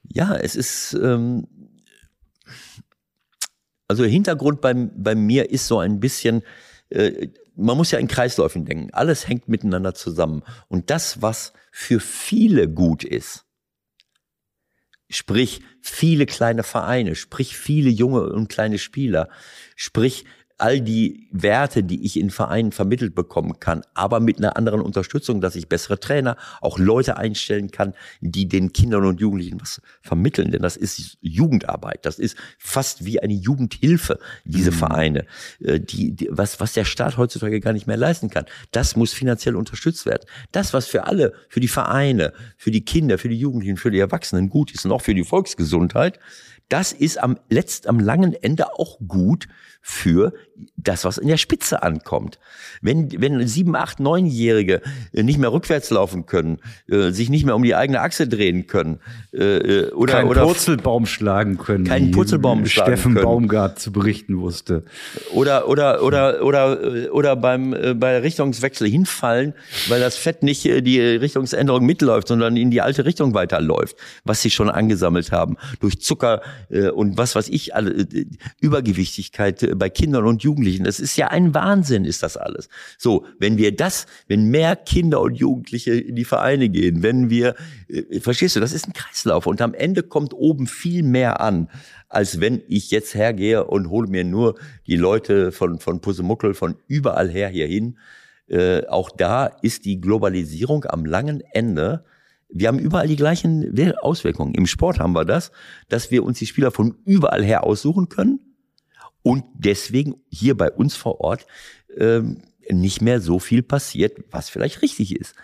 Ja, es ist, ähm, also Hintergrund bei, bei mir ist so ein bisschen, äh, man muss ja in Kreisläufen denken. Alles hängt miteinander zusammen. Und das, was für viele gut ist, Sprich, viele kleine Vereine, sprich viele junge und kleine Spieler, sprich all die Werte, die ich in Vereinen vermittelt bekommen kann, aber mit einer anderen Unterstützung, dass ich bessere Trainer, auch Leute einstellen kann, die den Kindern und Jugendlichen was vermitteln. Denn das ist Jugendarbeit. Das ist fast wie eine Jugendhilfe, diese mhm. Vereine, äh, die, die, was, was der Staat heutzutage gar nicht mehr leisten kann. Das muss finanziell unterstützt werden. Das, was für alle, für die Vereine, für die Kinder, für die Jugendlichen, für die Erwachsenen gut ist und auch für die Volksgesundheit, das ist am letzt, am langen Ende auch gut für das, was in der Spitze ankommt. Wenn, wenn sieben, acht, neunjährige äh, nicht mehr rückwärts laufen können, äh, sich nicht mehr um die eigene Achse drehen können, äh, oder, keinen oder Purzelbaum schlagen können, keinen Purzelbaum schlagen Steffen können. Baumgart zu berichten wusste. Oder, oder, oder, oder, oder beim, äh, bei Richtungswechsel hinfallen, weil das Fett nicht äh, die Richtungsänderung mitläuft, sondern in die alte Richtung weiterläuft, was sie schon angesammelt haben. Durch Zucker äh, und was weiß ich, alle, äh, Übergewichtigkeit bei Kindern und Jugendlichen. Das ist ja ein Wahnsinn, ist das alles. So, wenn wir das, wenn mehr Kinder und Jugendliche in die Vereine gehen, wenn wir, äh, verstehst du, das ist ein Kreislauf und am Ende kommt oben viel mehr an, als wenn ich jetzt hergehe und hole mir nur die Leute von, von Pusemuckel von überall her hierhin. Äh, auch da ist die Globalisierung am langen Ende wir haben überall die gleichen Auswirkungen. Im Sport haben wir das, dass wir uns die Spieler von überall her aussuchen können und deswegen hier bei uns vor Ort ähm, nicht mehr so viel passiert, was vielleicht richtig ist.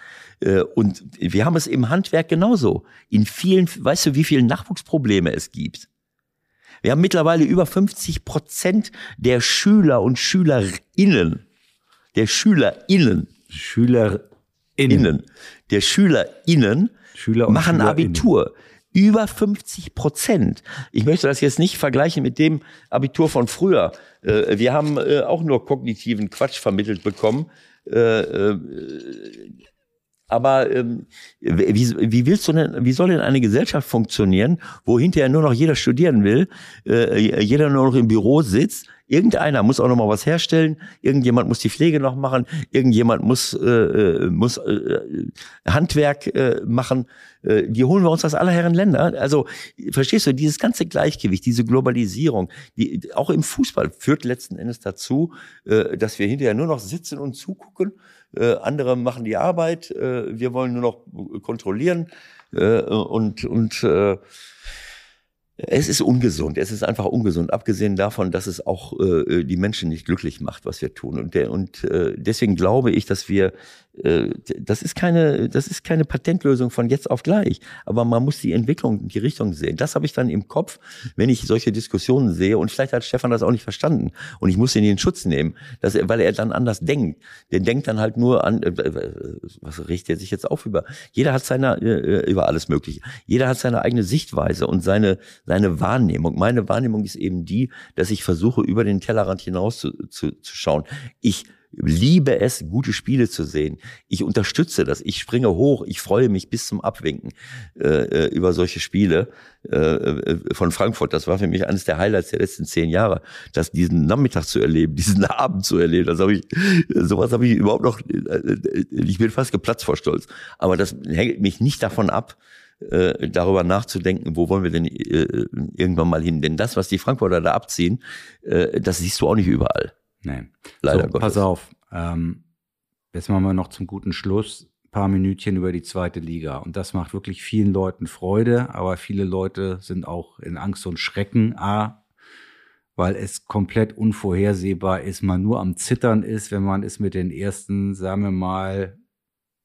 Äh, und wir haben es im Handwerk genauso. In vielen, weißt du, wie viele Nachwuchsprobleme es gibt? Wir haben mittlerweile über 50 Prozent der Schüler und Schülerinnen, der SchülerInnen. Schüler Innen. der SchülerInnen Schüler machen SchülerInnen. Abitur. Über 50 Prozent. Ich möchte das jetzt nicht vergleichen mit dem Abitur von früher. Äh, Wir haben äh, auch nur kognitiven Quatsch vermittelt bekommen. Äh, Aber ähm, wie, willst du denn, wie soll denn eine Gesellschaft funktionieren, wo hinterher nur noch jeder studieren will, jeder nur noch im Büro sitzt, irgendeiner muss auch noch mal was herstellen, irgendjemand muss die Pflege noch machen, irgendjemand muss äh, äh, muss äh, Handwerk äh, machen. Äh, die holen wir uns aus aller Herren Länder. Also verstehst du, dieses ganze Gleichgewicht, diese Globalisierung, die auch im Fußball führt letzten Endes dazu, äh, dass wir hinterher nur noch sitzen und zugucken. Äh, andere machen die Arbeit, äh, wir wollen nur noch kontrollieren. Äh, und, und äh, es ist ungesund, es ist einfach ungesund, abgesehen davon, dass es auch äh, die Menschen nicht glücklich macht, was wir tun. Und, der, und äh, deswegen glaube ich, dass wir, das, ist keine, das ist keine Patentlösung von jetzt auf gleich, aber man muss die Entwicklung, die Richtung sehen. Das habe ich dann im Kopf, wenn ich solche Diskussionen sehe. Und vielleicht hat Stefan das auch nicht verstanden. Und ich muss ihn in den Schutz nehmen, dass er, weil er dann anders denkt. Der denkt dann halt nur an, äh, was richtet er sich jetzt auf über? Jeder hat seine, äh, über alles Mögliche. Jeder hat seine eigene Sichtweise und seine, seine Wahrnehmung. Meine Wahrnehmung ist eben die, dass ich versuche, über den Tellerrand hinaus zu, zu, zu schauen. Ich liebe es, gute Spiele zu sehen. Ich unterstütze das. Ich springe hoch. Ich freue mich bis zum Abwinken äh, über solche Spiele äh, von Frankfurt. Das war für mich eines der Highlights der letzten zehn Jahre, das diesen Nachmittag zu erleben, diesen Abend zu erleben. Das habe ich, sowas habe ich überhaupt noch. Ich bin fast geplatzt vor Stolz. Aber das hängt mich nicht davon ab, äh, darüber nachzudenken, wo wollen wir denn äh, irgendwann mal hin? Denn das, was die Frankfurter da abziehen, äh, das siehst du auch nicht überall. Nee. Leider so, Gottes. pass auf. Ähm, jetzt machen wir noch zum guten Schluss ein paar Minütchen über die zweite Liga. Und das macht wirklich vielen Leuten Freude, aber viele Leute sind auch in Angst und Schrecken. A, weil es komplett unvorhersehbar ist, man nur am Zittern ist, wenn man es mit den ersten, sagen wir mal,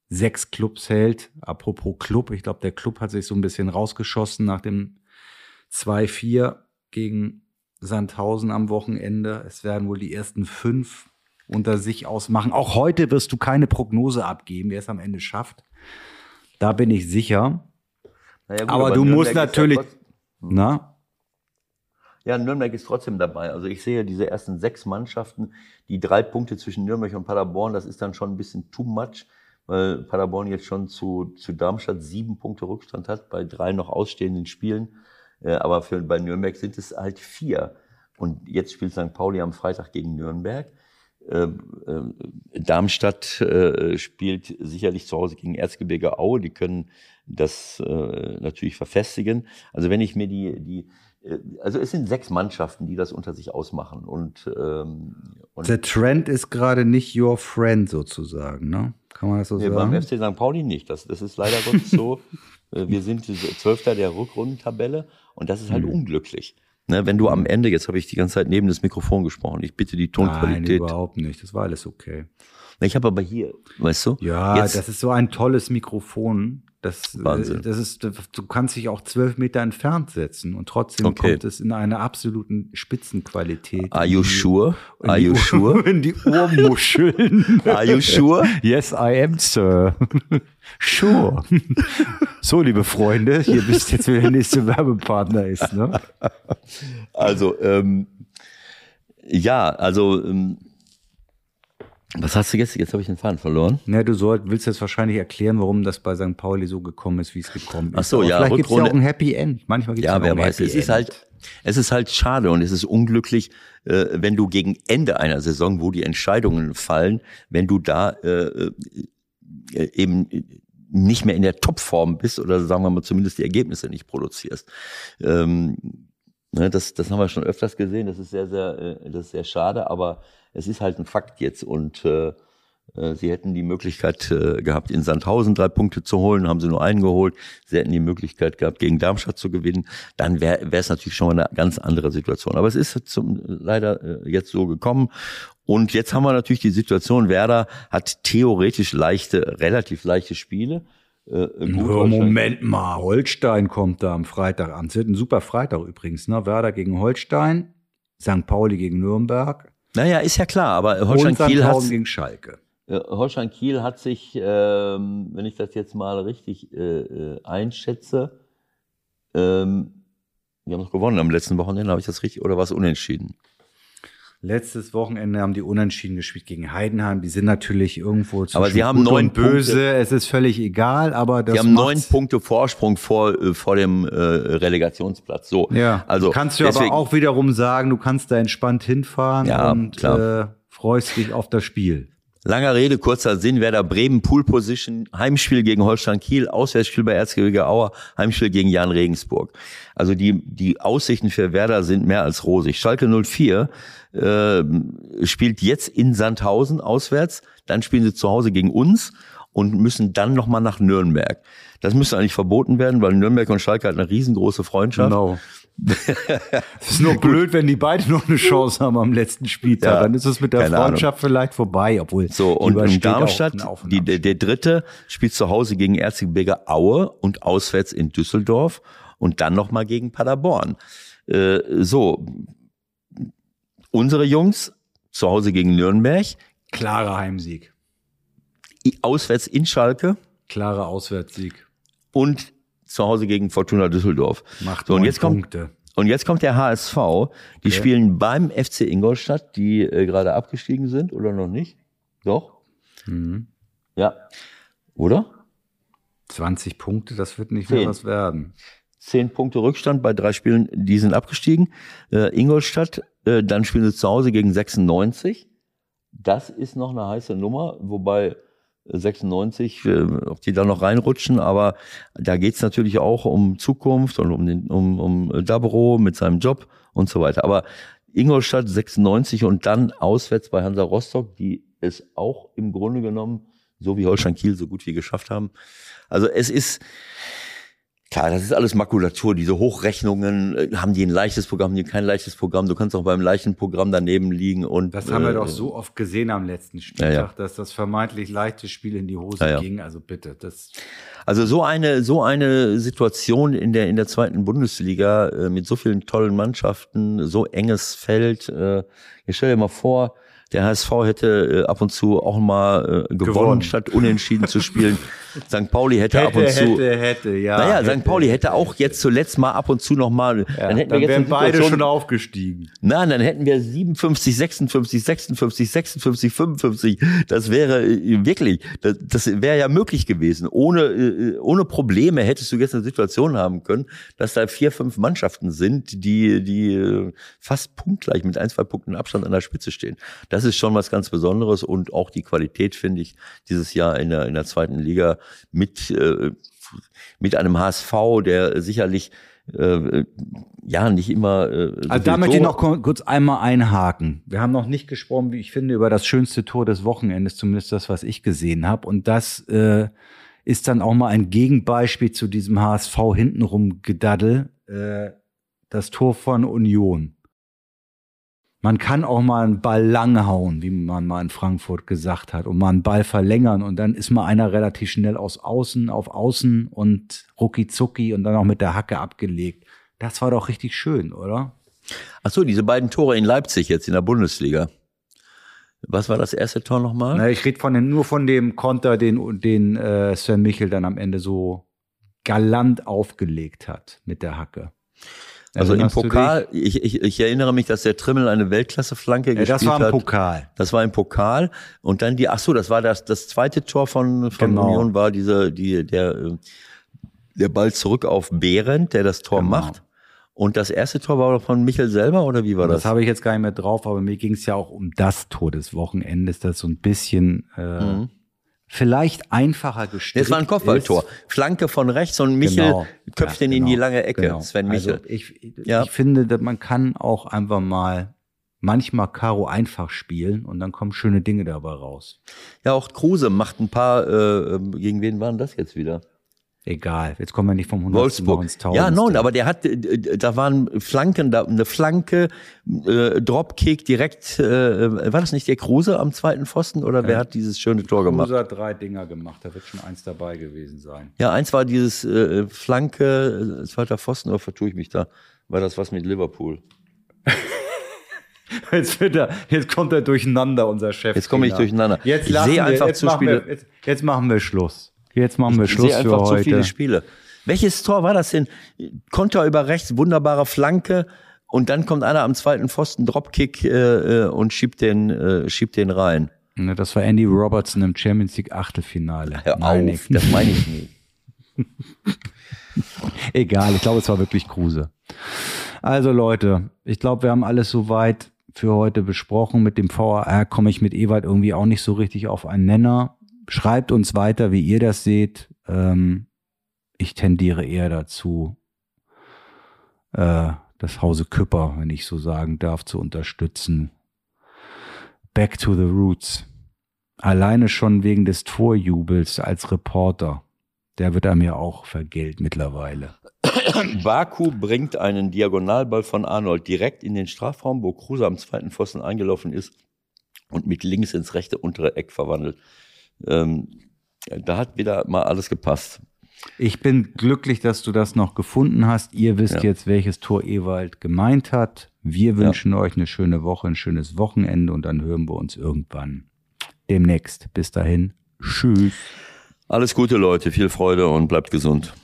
sechs Clubs hält. Apropos Club, ich glaube, der Club hat sich so ein bisschen rausgeschossen nach dem 2-4 gegen Sandhausen am Wochenende. Es werden wohl die ersten fünf unter sich ausmachen. Auch heute wirst du keine Prognose abgeben, wer es am Ende schafft. Da bin ich sicher. Naja, gut, aber, du Nürnberg musst ja natürlich, trotz- na, Ja, Nürnberg ist trotzdem dabei. Also ich sehe diese ersten sechs Mannschaften, die drei Punkte zwischen Nürnberg und Paderborn, das ist dann schon ein bisschen too much, weil Paderborn jetzt schon zu, zu Darmstadt sieben Punkte Rückstand hat bei drei noch ausstehenden Spielen. Äh, Aber für, bei Nürnberg sind es halt vier. Und jetzt spielt St. Pauli am Freitag gegen Nürnberg. Äh, äh, Darmstadt äh, spielt sicherlich zu Hause gegen Erzgebirge Aue. Die können das äh, natürlich verfestigen. Also wenn ich mir die, die also es sind sechs Mannschaften, die das unter sich ausmachen. Und, ähm, und der Trend ist gerade nicht your friend sozusagen, ne? Kann man das so nee, beim sagen? FC St. Pauli nicht. Das, das ist leider Gottes so. Äh, Wir sind Zwölfter der Rückrundentabelle und das ist halt Mhm. unglücklich. Ne, wenn du am Ende, jetzt habe ich die ganze Zeit neben das Mikrofon gesprochen, ich bitte die Nein, Tonqualität. überhaupt nicht. Das war alles okay. ich habe aber hier, weißt du? Ja, jetzt, das ist so ein tolles Mikrofon. Das, äh, Wahnsinn. das ist, du kannst dich auch zwölf Meter entfernt setzen und trotzdem Okay. kommt es in einer absoluten Spitzenqualität. Are you sure? Are you sure? In die Ohrmuscheln. Are you sure? Yes, I am, Sir. Sure. So, liebe Freunde, hier wisst ihr jetzt, wer der nächste Werbepartner ist. Ne? Also, ähm, ja, also, ähm, was hast du jetzt? Jetzt habe ich den Faden verloren. Ja, du soll, willst jetzt wahrscheinlich erklären, warum das bei St. Pauli so gekommen ist, wie es gekommen ist. Ach so, Aber ja, Vielleicht gibt es ja auch ein Happy End. Manchmal gibt es Ja, auch wer ein weiß. Happy Es ist End. halt, es ist halt schade und es ist unglücklich, äh, wenn du gegen Ende einer Saison, wo die Entscheidungen fallen, wenn du da äh, äh, eben nicht mehr in der Topform bist oder sagen wir mal zumindest die Ergebnisse nicht produzierst. Ähm, ne, das, das haben wir schon öfters gesehen. Das ist sehr, sehr, äh, das ist sehr schade, aber es ist halt ein Fakt jetzt und äh, äh, Sie hätten die Möglichkeit äh, gehabt, in Sandhausen drei Punkte zu holen, haben sie nur einen geholt. Sie hätten die Möglichkeit gehabt, gegen Darmstadt zu gewinnen. Dann wäre es natürlich schon mal eine ganz andere Situation. Aber es ist zum, leider äh, jetzt so gekommen. Und jetzt haben wir natürlich die Situation, Werder hat theoretisch leichte, relativ leichte Spiele. Äh, gut, Ja, wahrscheinlich- Moment mal, Holstein kommt da am Freitag an. Es wird ein super Freitag übrigens. Ne? Werder gegen Holstein, St. Pauli gegen Nürnberg Naja, ist ja klar, aber Holstein Kiel hat gegen Schalke. Äh, Holstein Kiel hat sich, ähm, wenn ich das jetzt mal richtig äh, äh, einschätze, ähm, wir haben noch gewonnen am letzten Wochenende, habe ich das richtig, oder war es unentschieden? Letztes Wochenende haben die Unentschieden gespielt gegen Heidenheim. Die sind natürlich irgendwo zwischen Aber sie haben gut neun böse. Punkte. Es ist völlig egal, aber das Die haben neun Punkte Vorsprung vor, äh, vor dem äh, Relegationsplatz. So, Ja, also kannst du deswegen, aber auch wiederum sagen, du kannst da entspannt hinfahren Ja, und klar. Äh, freust dich auf das Spiel. Langer Rede, kurzer Sinn, Werder Bremen, Pool Position, Heimspiel gegen Holstein Kiel, Auswärtsspiel bei Erzgebirge Aue, Heimspiel gegen Jan Regensburg. Also die, die Aussichten für Werder sind mehr als rosig. Schalke 04 äh, spielt jetzt in Sandhausen auswärts, dann spielen sie zu Hause gegen uns und müssen dann nochmal nach Nürnberg. Das müsste eigentlich verboten werden, weil Nürnberg und Schalke hat eine riesengroße Freundschaft. Genau. Es ist nur blöd, wenn die beiden noch eine Chance haben am letzten Spieltag. Ja, Dann ist es mit der Freundschaft vielleicht vorbei, obwohl So, und, auch Darmstadt, die, der, der dritte, spielt zu Hause gegen Erzgebirge Aue und auswärts in Düsseldorf und dann nochmal gegen Paderborn. Äh, so, unsere Jungs zu Hause gegen Nürnberg, Klarer Heimsieg. auswärts in Schalke Klarer Auswärtssieg. und zu Hause gegen Fortuna Düsseldorf. Macht so, und jetzt kommt, Punkte. und jetzt kommt der HSV. Die spielen beim FC Ingolstadt, die äh, gerade abgestiegen sind oder noch nicht? Doch? Mhm. Ja. Oder? 20 Punkte, das wird nicht Zehn. mehr was werden. Zehn Punkte Rückstand bei drei Spielen, die sind abgestiegen. Äh, Ingolstadt, äh, dann spielen sie zu Hause gegen 96. Das ist noch eine heiße Nummer, wobei 96, äh, ob die da noch reinrutschen, aber da geht's natürlich auch um Zukunft und um, den, um, um Dabro mit seinem Job und so weiter. Aber Ingolstadt 96 und dann auswärts bei Hansa Rostock, die es auch im Grunde genommen, so wie Holstein Kiel, so gut wie geschafft haben. Also es ist, Klar, das ist alles Makulatur. Diese Hochrechnungen, äh, haben die ein leichtes Programm, haben die kein leichtes Programm. Du kannst auch beim leichten Programm daneben liegen und. Das haben wir äh, doch so oft gesehen am letzten Spieltag, Ja, ja. dass das vermeintlich leichte Spiel in die Hose Ja, ja. ging. Also bitte, das Also so eine, so eine Situation in der, in der zweiten Bundesliga, äh, mit so vielen tollen Mannschaften, so enges Feld, äh, ich stell dir mal vor, der HSV hätte äh, ab und zu auch mal äh, gewonnen, Gewonnen. statt unentschieden zu spielen. St. Pauli hätte, ab und zu. hätte, hätte, ja. naja, hätte, St. Pauli hätte auch jetzt zuletzt mal ab und zu noch mal. Ja, dann hätten wir jetzt wären beide schon aufgestiegen. Nein, dann hätten wir 57, 56, 56, 56, 55. Das wäre äh, wirklich, das, das wäre ja möglich gewesen. Ohne, äh, ohne Probleme hättest du jetzt eine Situation haben können, dass da vier, fünf Mannschaften sind, die, die äh, fast punktgleich mit ein, zwei Punkten Abstand an der Spitze stehen. Das ist schon was ganz Besonderes und auch die Qualität, finde ich, dieses Jahr in der, in der zweiten Liga mit, äh, mit einem HSV, der sicherlich äh, ja nicht immer äh, so Also da möchte ich noch kur- kurz einmal einhaken. Wir haben noch nicht gesprochen, wie ich finde, über das schönste Tor des Wochenendes, zumindest das, was ich gesehen habe. Und das äh, ist dann auch mal ein Gegenbeispiel zu diesem HSV hintenrum Gedaddel. Äh, das Tor von Union. Man kann auch mal einen Ball lang hauen, wie man mal in Frankfurt gesagt hat, und mal einen Ball verlängern und dann ist mal einer relativ schnell aus Außen auf Außen und rucki zucki und dann auch mit der Hacke abgelegt. Das war doch richtig schön, oder? Ach so, diese beiden Tore in Leipzig jetzt in der Bundesliga. Was war das erste Tor nochmal? Na, ich rede von den, nur von dem Konter, den, den äh, Sven Michel dann am Ende so galant aufgelegt hat mit der Hacke. Also im Pokal, ich, ich, ich erinnere mich, dass der Trimmel eine Weltklasse-Flanke? Ja, gespielt das war im hat. Pokal. Das war im Pokal. Und dann die, ach so, das war das, das zweite Tor von, von Genau. Union war diese, die, der, äh, der Ball zurück auf Behrendt, der das Tor Genau. macht. Und das erste Tor war doch von Michel selber, oder wie war Das das? habe ich jetzt gar nicht mehr drauf, aber mir ging es ja auch um das Tor des Wochenendes, das so ein bisschen äh, Mhm. Vielleicht einfacher gestrickt Das war ein Kopfballtor. Flanke von rechts und Michel Genau. köpft Ja, den in die genau. lange Ecke. Genau. Sven Michel. Also ich, Ja. ich finde, dass man kann auch einfach mal manchmal Karo einfach spielen und dann kommen schöne Dinge dabei raus. Ja, auch Kruse macht ein paar, äh, ähm, gegen wen waren das jetzt wieder? Egal, jetzt kommen wir nicht vom 100. Wolfsburg. Ja, nein, aber der hat, äh, da waren Flanken, da eine Flanke, äh, Dropkick direkt, äh, war das nicht der Kruse am zweiten Pfosten oder wer hat dieses schöne Tor gemacht? Kruse hat drei Dinger gemacht, da wird schon eins dabei gewesen sein. Ja, eins war dieses äh, Flanke, äh, zweiter Pfosten, oder vertue ich mich da? War das was mit Liverpool? Jetzt, wird er, jetzt kommt er durcheinander, unser Chef. Jetzt komme ich durcheinander. Jetzt, ich sehe wir, einfach jetzt, zu machen Spiele. wir, jetzt, jetzt machen wir Schluss. Jetzt machen wir Ich Schluss sehe für einfach zu heute. viele Spiele. Welches Tor war das denn? Konter über rechts, wunderbare Flanke. Und dann kommt einer am zweiten Pfosten, Dropkick äh, äh, und schiebt den, äh, schiebt den rein. Ne, Das war Andy Robertson im Champions League Achtelfinale. Hör Nein, auf, das meine ich nicht. Egal, ich glaube, es war wirklich Kruse. Also Leute, ich glaube, wir haben alles soweit für heute besprochen. Mit dem VAR komme ich mit Ewald irgendwie auch nicht so richtig auf einen Nenner. Schreibt uns weiter, wie ihr das seht. Ähm, ich tendiere eher dazu, äh, das Hause Küpper, wenn ich so sagen darf, zu unterstützen. Back to the roots. Alleine schon wegen des Torjubels als Reporter. Der wird einem ja auch vergelt mittlerweile. Baku bringt einen Diagonalball von Arnold direkt in den Strafraum, wo Kruse am zweiten Pfosten eingelaufen ist und mit links ins rechte untere Eck verwandelt. Ähm, da hat wieder mal alles gepasst. Ich bin glücklich, dass du das noch gefunden hast. Ihr wisst Ja. jetzt, welches Tor Ewald gemeint hat. Wir wünschen euch eine schöne Woche, ein schönes Wochenende und dann hören wir uns irgendwann demnächst. Bis dahin. Tschüss. Alles Gute, Leute, viel Freude und bleibt gesund.